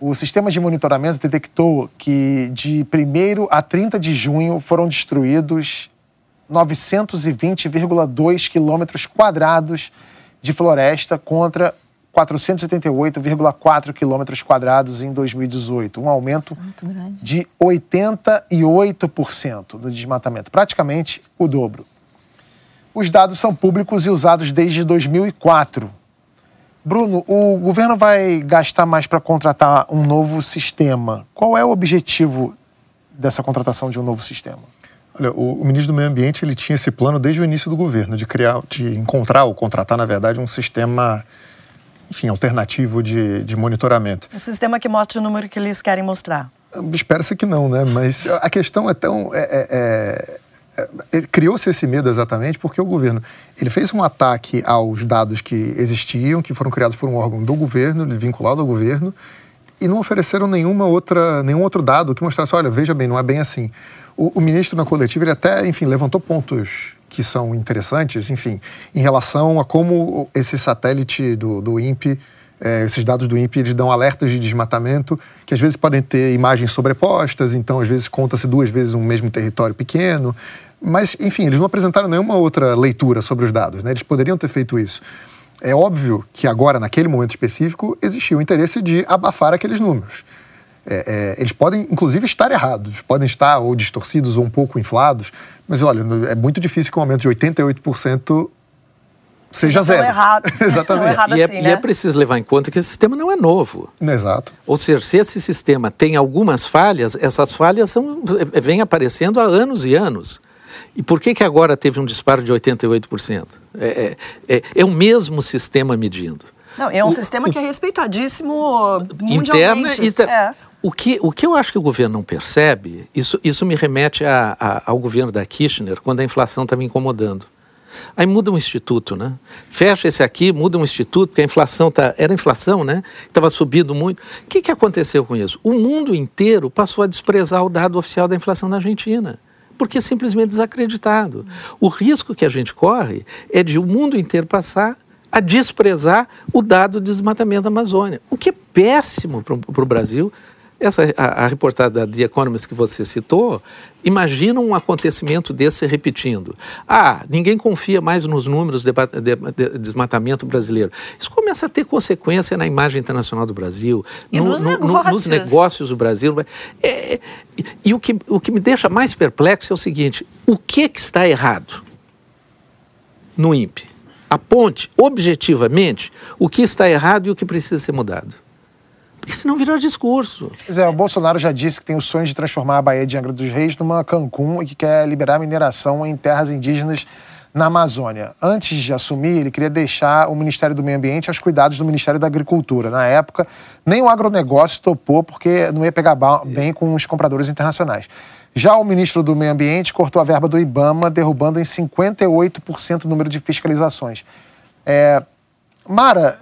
[SPEAKER 1] O sistema de monitoramento detectou que de 1 a 30 de junho foram destruídos 920,2 quilômetros quadrados de floresta contra 488,4 quilômetros quadrados em 2018, um aumento de 88% do desmatamento, praticamente o dobro. Os dados são públicos e usados desde 2004. Bruno, o governo vai gastar mais para contratar um novo sistema. Qual é o objetivo dessa contratação de um novo sistema?
[SPEAKER 5] Olha, o, o, ministro do Meio Ambiente ele tinha esse plano desde o início do governo de criar, de encontrar ou contratar, na verdade, um sistema enfim, alternativo de, de monitoramento.
[SPEAKER 4] Um sistema que mostre o número que eles querem mostrar.
[SPEAKER 5] Espera-se que não, né? Mas a questão é tão. É, é, é, Criou-se esse medo exatamente porque o governo ele fez um ataque aos dados que existiam, que foram criados por um órgão do governo, vinculado ao governo, e não ofereceram nenhuma outra, nenhum outro dado que mostrasse, olha, veja bem, não é bem assim. O, o ministro na coletiva, ele até, enfim, levantou pontos que são interessantes, enfim, em relação a como esse satélite do, do INPE, é, esses dados do INPE, eles dão alertas de desmatamento, que às vezes podem ter imagens sobrepostas, então às vezes conta-se duas vezes um mesmo território pequeno, mas, enfim, eles não apresentaram nenhuma outra leitura sobre os dados, né? eles poderiam ter feito isso. É óbvio que agora, naquele momento específico, existia o interesse de abafar aqueles números. É, é, eles podem, inclusive, estar errados, podem estar ou distorcidos ou um pouco inflados, mas olha, é muito difícil que um aumento de 88% seja
[SPEAKER 4] não
[SPEAKER 5] zero.
[SPEAKER 4] Errado.
[SPEAKER 5] Exatamente.
[SPEAKER 2] Errado e, é, assim, é, né? e, é, preciso levar em conta que esse sistema não é novo.
[SPEAKER 5] Exato.
[SPEAKER 2] Ou seja, se esse sistema tem algumas falhas, essas falhas são, vêm aparecendo há anos e anos. E por que, que agora teve um disparo de 88%? É, é, é, é o mesmo sistema medindo.
[SPEAKER 4] Não, é um o, sistema que é respeitadíssimo mundialmente.
[SPEAKER 2] Interna, é. O que, o que eu acho que o governo não percebe, isso, isso me remete a, a, ao governo da Kirchner, quando a inflação está me incomodando. Aí muda um instituto, né? Fecha esse aqui, muda um instituto, porque a inflação tá, era inflação, né? Estava subindo muito. O que, que aconteceu com isso? O mundo inteiro passou a desprezar o dado oficial da inflação na Argentina porque é simplesmente desacreditado. O risco que a gente corre é de o mundo inteiro passar a desprezar o dado de desmatamento da Amazônia, o que é péssimo para o Brasil, essa, a, a, reportagem da The Economist que você citou, imagina um acontecimento desse repetindo. Ah, ninguém confia mais nos números de, de, de desmatamento brasileiro. Isso começa a ter consequência na imagem internacional do Brasil,
[SPEAKER 3] no, nos, no, negócios.
[SPEAKER 2] No, nos, negócios. do Brasil. É, e, e o, que, o que me deixa mais perplexo é o seguinte: o que, que está errado no INPE? Aponte objetivamente o que está errado e o que precisa ser mudado. Porque senão virou discurso.
[SPEAKER 1] Pois é, o Bolsonaro já disse que tem o sonho de transformar a Baía de Angra dos Reis numa Cancún e que quer liberar mineração em terras indígenas na Amazônia. Antes de assumir, ele queria deixar o Ministério do Meio Ambiente aos cuidados do Ministério da Agricultura. Na época, nem o agronegócio topou porque não ia pegar bem com os compradores internacionais. Já o ministro do Meio Ambiente cortou a verba do IBAMA, derrubando em 58% o número de fiscalizações. É, Mara,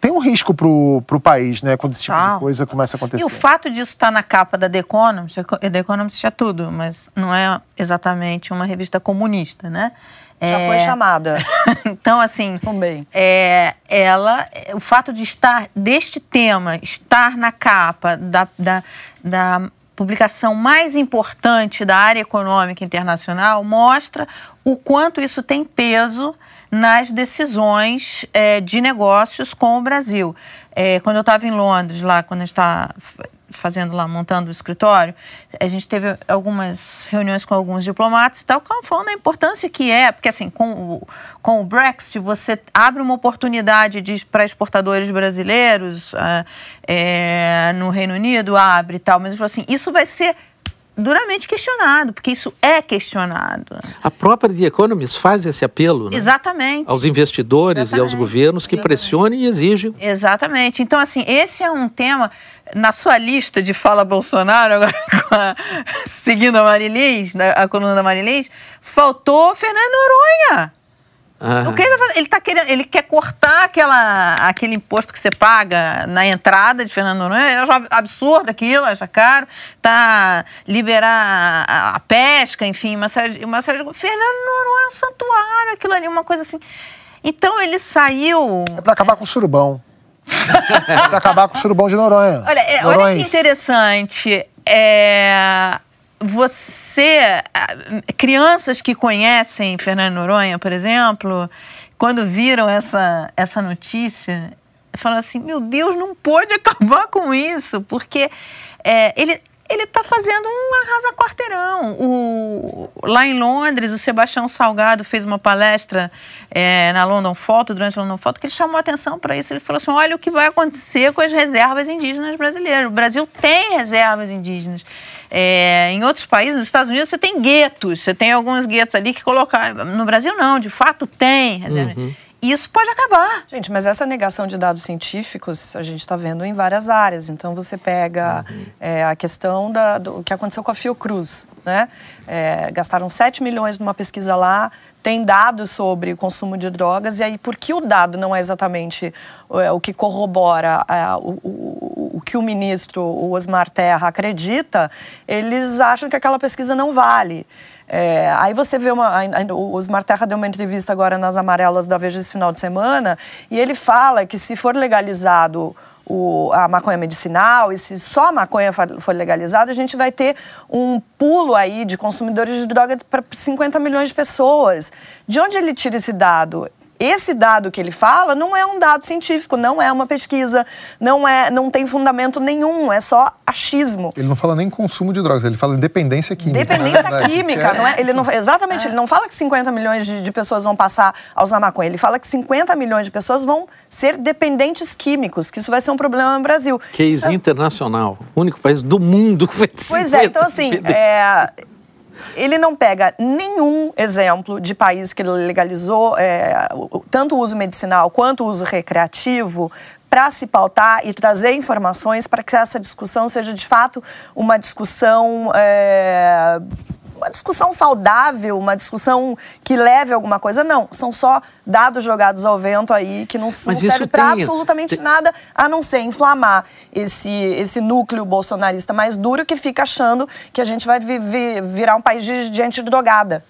[SPEAKER 1] tem um risco para o país, né, quando esse tipo ah. de coisa começa a acontecer.
[SPEAKER 3] E o fato disso estar tá na capa da The Economist, The Economist é tudo, mas não é exatamente uma revista comunista, né?
[SPEAKER 4] Já é... foi chamada.
[SPEAKER 3] então, assim,
[SPEAKER 4] Também.
[SPEAKER 3] É, ela, o fato de estar, deste tema, estar na capa da, da, da publicação mais importante da área econômica internacional, mostra o quanto isso tem peso nas decisões é, de negócios com o Brasil. É, quando eu estava em Londres, lá, quando a gente está fazendo lá, montando o escritório, a gente teve algumas reuniões com alguns diplomatas e tal, falando da importância que é, porque assim, com o, com o Brexit, você abre uma oportunidade para exportadores brasileiros uh, é, no Reino Unido, abre e tal, mas ele falou assim, isso vai ser duramente questionado, porque isso é questionado.
[SPEAKER 2] A própria The Economist faz esse apelo né?
[SPEAKER 3] Exatamente.
[SPEAKER 2] aos investidores Exatamente. e aos governos que Exatamente. pressionem e exijam.
[SPEAKER 3] Exatamente. Então, assim, esse é um tema na sua lista de fala Bolsonaro, agora a, seguindo a Marilins, a coluna da Marilins, faltou Fernando Noronha. O que ele, tá ele tá querendo, ele quer cortar aquela, aquele imposto que você paga na entrada de Fernando Noronha. É absurdo aquilo, acha caro. Tá liberar a, a, pesca, enfim, uma série, uma série de. Fernando Noronha é um santuário, aquilo ali, uma coisa assim. Então ele saiu.
[SPEAKER 1] É para acabar com o surubão. é para acabar com o surubão de Noronha.
[SPEAKER 3] Olha, é, olha que interessante. É, você, crianças que conhecem Fernando Noronha, por exemplo, quando viram essa, essa notícia, falam assim: meu Deus, não pode acabar com isso, porque é, ele, ele está fazendo um arrasa quarteirão. O, lá em Londres, o Sebastião Salgado fez uma palestra é, na London Photo, durante a London Photo, que ele chamou atenção para isso. Ele falou assim: olha o que vai acontecer com as reservas indígenas brasileiras. O Brasil tem reservas indígenas. É, em outros países, nos Estados Unidos, você tem guetos, você tem alguns guetos ali que colocar. No Brasil, não, de fato tem. Uhum isso pode acabar.
[SPEAKER 4] Gente, mas essa negação de dados científicos a gente está vendo em várias áreas. Então você pega uhum. é, a questão da, do que aconteceu com a Fiocruz, né? É, gastaram 7 milhões numa pesquisa lá, tem dados sobre o consumo de drogas, e aí por que o dado não é exatamente é, o que corrobora é, o, o, o, que o ministro, o Osmar Terra, acredita, eles acham que aquela pesquisa não vale. É, aí você vê uma. O Osmar Terra deu uma entrevista agora nas amarelas da Veja esse final de semana, e ele fala que se for legalizado o, a maconha medicinal, e se só a maconha for legalizada, a gente vai ter um pulo aí de consumidores de droga para 50 milhões de pessoas. De onde ele tira esse dado? Esse dado que ele fala não é um dado científico, não é uma pesquisa, não é, não tem fundamento nenhum, é só achismo.
[SPEAKER 5] Ele não fala nem consumo de drogas, ele fala dependência química.
[SPEAKER 4] Dependência verdade, química, é... não é? Ele não, exatamente, é. ele não fala que 50 milhões de, de, pessoas vão passar a usar maconha, ele fala que 50 milhões de pessoas vão ser dependentes químicos, que isso vai ser um problema no Brasil.
[SPEAKER 2] Case
[SPEAKER 4] isso
[SPEAKER 2] é internacional, o único país do mundo que vai ter
[SPEAKER 4] Pois é, então assim, é, ele não pega nenhum exemplo de país que legalizou é, tanto o uso medicinal quanto o uso recreativo para se pautar e trazer informações para que essa discussão seja de fato uma discussão é, uma discussão saudável, uma discussão que leve a alguma coisa. Não, são só dados jogados ao vento aí que não, não serve para absolutamente tem... nada a não ser inflamar esse, esse núcleo bolsonarista mais duro que fica achando que a gente vai viver, virar um país de gente drogada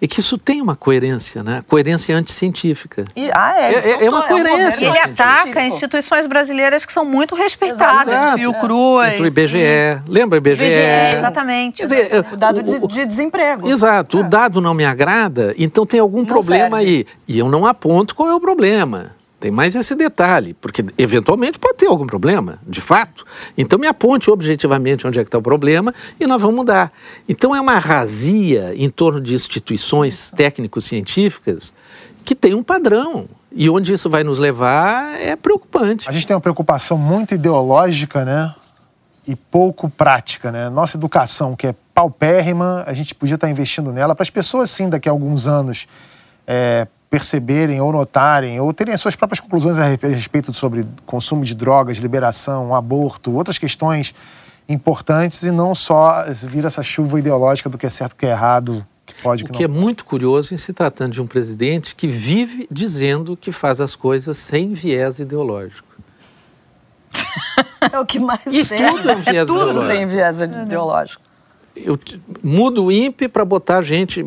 [SPEAKER 2] é que isso tem uma coerência, né? Coerência anticientífica.
[SPEAKER 4] E, ah, é,
[SPEAKER 2] é, é uma coerência.
[SPEAKER 3] É um ele ataca instituições brasileiras que são muito respeitadas. Exato. Fiocruz.
[SPEAKER 2] É. O IBGE. E... Lembra IBGE? IBGE,
[SPEAKER 3] exatamente.
[SPEAKER 4] Quer dizer, o dado de, de desemprego.
[SPEAKER 2] Exato. É. O dado não me agrada, então tem algum não problema serve. aí. E eu não aponto qual é o problema. Tem mais esse detalhe, porque eventualmente pode ter algum problema, de fato. Então me aponte objetivamente onde é que está o problema e nós vamos mudar. Então é uma razia em torno de instituições técnico-científicas que tem um padrão. E onde isso vai nos levar é preocupante.
[SPEAKER 1] A gente tem uma preocupação muito ideológica, né? E pouco prática, né? Nossa educação, que é paupérrima, a gente podia estar investindo nela para as pessoas, sim, daqui a alguns anos, é, perceberem ou notarem ou terem as suas próprias conclusões a respeito sobre consumo de drogas, liberação, aborto, outras questões importantes e não só vir essa chuva ideológica do que é certo, que é errado, que pode,
[SPEAKER 2] que O que não. é muito curioso em se tratando de um presidente que vive dizendo que faz as coisas sem viés ideológico.
[SPEAKER 4] É o que mais
[SPEAKER 2] e tem. Tudo é viés
[SPEAKER 4] é, tudo tem viés ideológico
[SPEAKER 2] eu mudo o INPE para botar gente.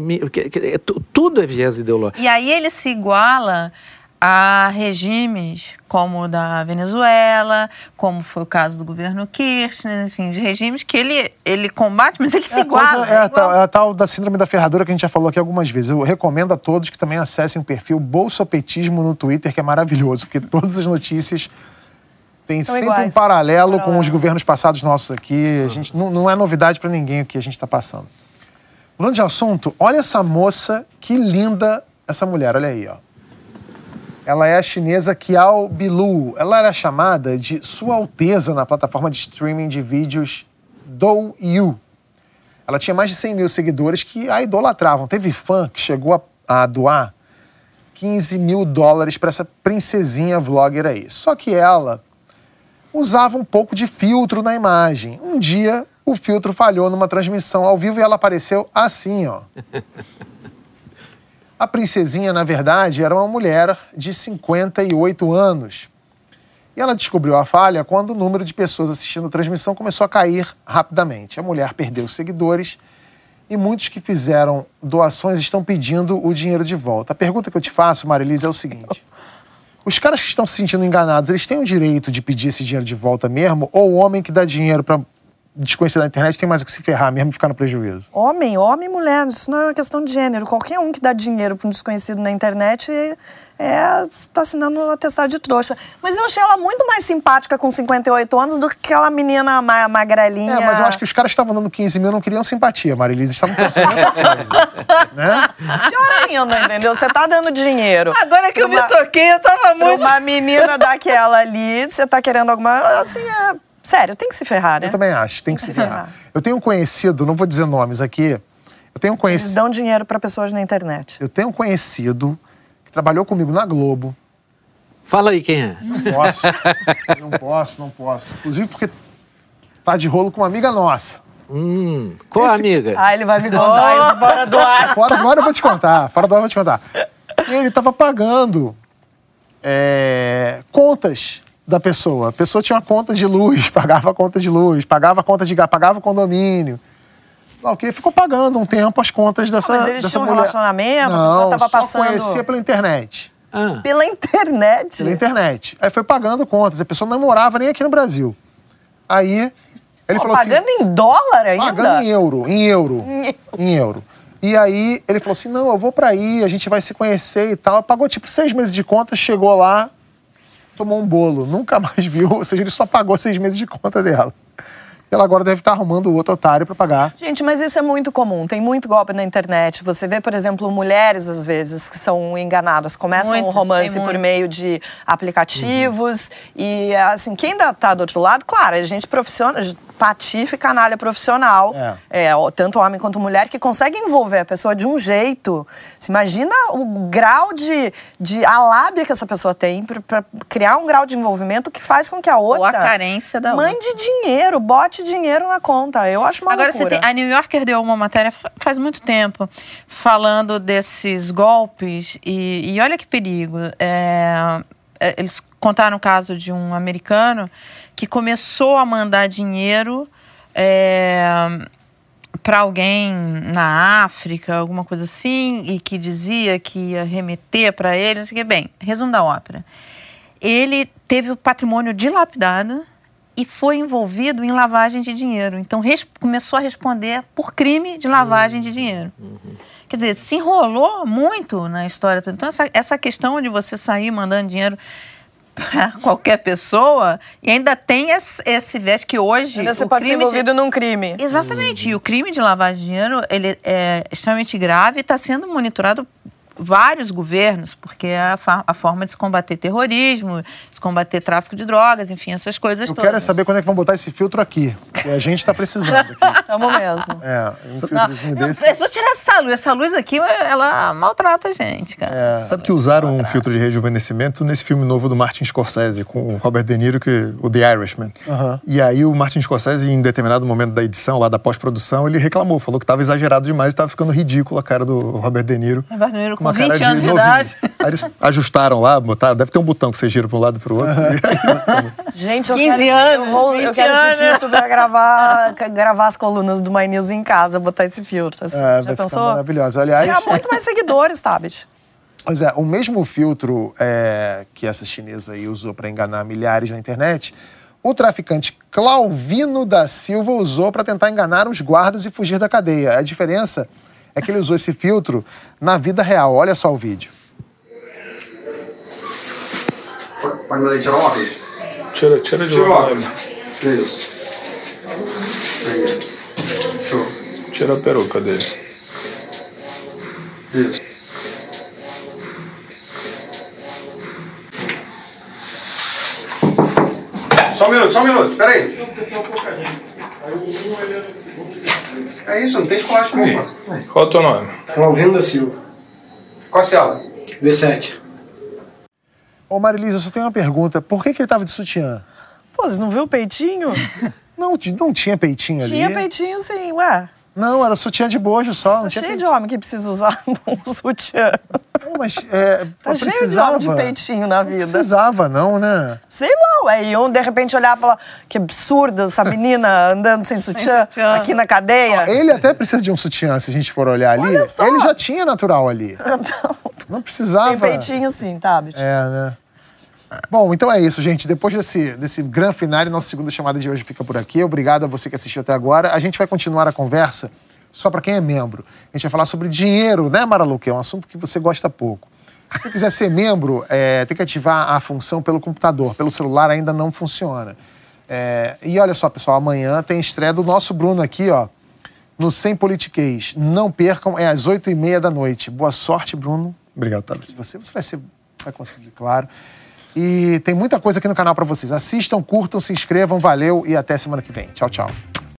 [SPEAKER 2] É tudo é viés ideológico.
[SPEAKER 3] E aí ele se iguala a regimes como o da Venezuela, como foi o caso do governo Kirchner, enfim, de regimes que ele, ele combate, mas ele é se iguala.
[SPEAKER 1] Coisa, é, a tal, é a tal da síndrome da ferradura que a gente já falou aqui algumas vezes. Eu recomendo a todos que também acessem o perfil Bolsopetismo no Twitter, que é maravilhoso, porque todas as notícias tem São sempre iguais. um paralelo, paralelo, com os governos passados nossos aqui. A gente, não, não é novidade para ninguém o que a gente está passando. Mudando de assunto, olha essa moça, que linda essa mulher, olha aí, ó. Ela é a chinesa Kiao Bilu. Ela era chamada de Sua Alteza na plataforma de streaming de vídeos Douyu. Ela tinha mais de 100 mil seguidores que a idolatravam. Teve fã que chegou a, a doar 15 mil dólares para essa princesinha vlogger aí. Só que ela usava um pouco de filtro na imagem. Um dia, o filtro falhou numa transmissão ao vivo e ela apareceu assim, ó. A princesinha, na verdade, era uma mulher de 58 anos. E ela descobriu a falha quando o número de pessoas assistindo a transmissão começou a cair rapidamente. A mulher perdeu seguidores e muitos que fizeram doações estão pedindo o dinheiro de volta. A pergunta que eu te faço, Marilise, é o seguinte: os caras que estão se sentindo enganados, eles têm o direito de pedir esse dinheiro de volta mesmo? Ou o homem que dá dinheiro para desconhecido na internet tem mais que se ferrar mesmo e ficar no prejuízo?
[SPEAKER 4] Homem, homem e mulher, isso não é uma questão de gênero. Qualquer um que dá dinheiro para um desconhecido na internet é, está assinando um atestado de trouxa. Mas eu achei ela muito mais simpática com 58 anos do que aquela menina ma magrelinha.
[SPEAKER 1] É, mas eu acho que os caras estavam dando 15 mil não queriam simpatia, Marilise. Estavam pensando em outra coisa. né?
[SPEAKER 4] Pior ainda, entendeu? Você tá dando dinheiro.
[SPEAKER 3] Agora que eu me toquei, eu tava muito.
[SPEAKER 4] Uma menina daquela ali, você tá querendo alguma. Assim, é. Sério, tem que se ferrar, né?
[SPEAKER 1] Eu também acho, tem que se ferrar. Eu tenho um conhecido, não vou dizer nomes aqui. Eu tenho um conhecido.
[SPEAKER 4] Eles dão dinheiro para pessoas na internet.
[SPEAKER 1] Eu tenho um conhecido que trabalhou comigo na Globo.
[SPEAKER 2] Fala aí quem é.
[SPEAKER 1] Não posso. não posso, não posso. Inclusive porque tá de rolo com uma amiga nossa.
[SPEAKER 2] Hum, qual Esse... amiga?
[SPEAKER 4] Ah, ele vai me contar isso fora do ar.
[SPEAKER 1] Fora do ar eu vou te contar. Fora do ar eu vou te contar. E ele tava pagando é, contas da pessoa. A pessoa tinha uma conta de luz, pagava a conta de luz, pagava a conta de gás, pagava o condomínio. Não, que ficou pagando um tempo as contas dessa,
[SPEAKER 4] não, mas eles
[SPEAKER 1] dessa
[SPEAKER 4] tinham
[SPEAKER 1] mulher.
[SPEAKER 4] um relacionamento,
[SPEAKER 1] não,
[SPEAKER 4] a
[SPEAKER 1] só
[SPEAKER 4] passando.
[SPEAKER 1] conhecia pela internet.
[SPEAKER 2] Ah.
[SPEAKER 4] Pela internet?
[SPEAKER 1] Pela internet. Aí foi pagando contas. A pessoa não morava nem aqui no Brasil. Aí ele falou
[SPEAKER 4] pagando
[SPEAKER 1] assim.
[SPEAKER 4] Pagando em dólar ainda?
[SPEAKER 1] Pagando em euro, em euro. em euro. E aí ele falou assim: não, eu vou pra aí, a gente vai se conhecer e tal. Pagou tipo seis meses de conta, chegou lá, tomou um bolo, nunca mais viu, ou seja, ele só pagou seis meses de conta dela. Ela agora deve estar arrumando o outro otário para pagar.
[SPEAKER 4] Gente, mas isso é muito comum. Tem muito golpe na internet. Você vê, por exemplo, mulheres, às vezes, que são enganadas. Começam Muitas, um romance por meio de aplicativos. Uhum. E, assim, quem ainda está do outro lado, claro, a gente profissional, patife canalha profissional, é. é. tanto homem quanto mulher, que consegue envolver a pessoa de um jeito. Você imagina o grau de, de a lábia que essa pessoa tem para criar um grau de envolvimento que faz com que a outra.
[SPEAKER 3] Ou a carência da
[SPEAKER 4] mande
[SPEAKER 3] outra.
[SPEAKER 4] dinheiro, bote dinheiro na conta. Eu acho uma
[SPEAKER 3] Agora,
[SPEAKER 4] loucura.
[SPEAKER 3] Você tem, a New Yorker deu uma matéria faz muito tempo falando desses golpes e, e olha que perigo. É, é eles contaram o caso de um americano que começou a mandar dinheiro é, para alguém na África, alguma coisa assim, e que dizia que ia remeter para ele, não sei o que. Bem, resumo da ópera. Ele teve o patrimônio dilapidado e foi envolvido em lavagem de dinheiro. Então começou a responder por crime de lavagem de dinheiro. Uhum. Quer dizer, se enrolou muito na história. Então, essa, essa questão de você sair mandando dinheiro para qualquer pessoa e ainda tem esse, esse viés que hoje
[SPEAKER 4] ainda você o pode crime ser envolvido de... num crime
[SPEAKER 3] exatamente uhum. e o crime de lavagem de dinheiro ele é extremamente grave e está sendo monitorado vários governos, porque é a, a, forma de se combater terrorismo, de se combater tráfico de drogas, enfim, essas coisas
[SPEAKER 1] Eu
[SPEAKER 3] todas.
[SPEAKER 1] Eu quero saber quando é que vão botar esse filtro aqui, que a gente está precisando.
[SPEAKER 4] Estamos mesmo.
[SPEAKER 1] É, um filtrozinho
[SPEAKER 3] não,
[SPEAKER 1] desse.
[SPEAKER 3] Não, é só tirar essa luz. Essa luz aqui, ela maltrata a gente, cara.
[SPEAKER 5] É, Sabe que usaram um filtro de rejuvenescimento nesse filme novo do Martin Scorsese, com o Robert De Niro, que, o The Irishman.
[SPEAKER 1] Uhum.
[SPEAKER 5] E aí o Martin Scorsese, em determinado momento da edição, lá da pós-produção, ele reclamou, falou que estava exagerado demais, estava ficando ridículo a cara do Robert De Niro.
[SPEAKER 3] Robert De Niro com, com 20 anos de, de idade.
[SPEAKER 5] Aí eles ajustaram lá, botaram. Deve ter um botão que você gira para um lado e para o outro.
[SPEAKER 4] Gente, eu 15 quero, anos, eu, vou, eu quero anos. esse filtro para gravar, gravar as colunas do My News em casa, botar esse filtro. Assim. É, Já pensou?
[SPEAKER 1] Maravilhosa. Aliás.
[SPEAKER 4] Tem muito mais seguidores, Tabit.
[SPEAKER 1] Pois é, o mesmo filtro é, que essa chinesa aí usou para enganar milhares na internet, o traficante Clauvino da Silva usou para tentar enganar os guardas e fugir da cadeia. A diferença é que ele usou esse filtro na vida real. Olha só o vídeo.
[SPEAKER 6] Pode mandar tirar o óculos?
[SPEAKER 7] Tira, tira de tira óculos.
[SPEAKER 6] Isso. Aí. Show.
[SPEAKER 7] Tira a peruca dele.
[SPEAKER 6] Isso. Só um minuto, só um minuto, peraí. É isso, não tem esculacho mano.
[SPEAKER 7] Qual é o teu nome?
[SPEAKER 6] Alvino da Silva. Qual a cela? B7.
[SPEAKER 1] Ô Marilisa, eu só tenho uma pergunta. Por que, que ele tava de sutiã?
[SPEAKER 4] Pô, você não viu o peitinho?
[SPEAKER 1] não, não tinha peitinho ali?
[SPEAKER 4] Tinha peitinho sim, ué.
[SPEAKER 1] Não, era sutiã de bojo só. Não
[SPEAKER 4] Tá
[SPEAKER 1] tinha
[SPEAKER 4] cheio de
[SPEAKER 1] peitinho.
[SPEAKER 4] homem que precisa usar um sutiã.
[SPEAKER 1] Não, mas é,
[SPEAKER 4] Tá
[SPEAKER 1] precisava.
[SPEAKER 4] de peitinho na
[SPEAKER 1] Não
[SPEAKER 4] vida.
[SPEAKER 1] precisava, não, né?
[SPEAKER 4] Sei lá, ué. E um de repente olhar e falar que absurdo essa menina andando sem sutiã,
[SPEAKER 3] sutiã.
[SPEAKER 4] aqui na cadeia.
[SPEAKER 1] Ele até precisa de um sutiã, se a gente for olhar ali.
[SPEAKER 4] Olha só.
[SPEAKER 1] Ele já tinha natural ali.
[SPEAKER 4] Não,
[SPEAKER 1] Não precisava.
[SPEAKER 4] tem peitinho sim, tá, Tabit?
[SPEAKER 1] É, né? Bom, então é isso, gente. Depois desse, desse grande finale, nossa segunda chamada de hoje fica por aqui. Obrigado a você que assistiu até agora. A gente vai continuar a conversa só para quem é membro. A gente vai falar sobre dinheiro, né, Maralu? Que é um assunto que você gosta pouco. Se você quiser ser membro, é, tem que ativar a função pelo computador. Pelo celular ainda não funciona. É, e olha só, pessoal, amanhã tem estreia do nosso Bruno aqui, ó, no Sem Politiquês. Não percam, é às oito e meia da noite. Boa sorte, Bruno
[SPEAKER 5] Obrigado, Tablet.
[SPEAKER 1] você, você vai, ser, vai conseguir, claro. E tem muita coisa aqui no canal para vocês. Assistam, curtam, se inscrevam, valeu e até semana que vem. Tchau, tchau.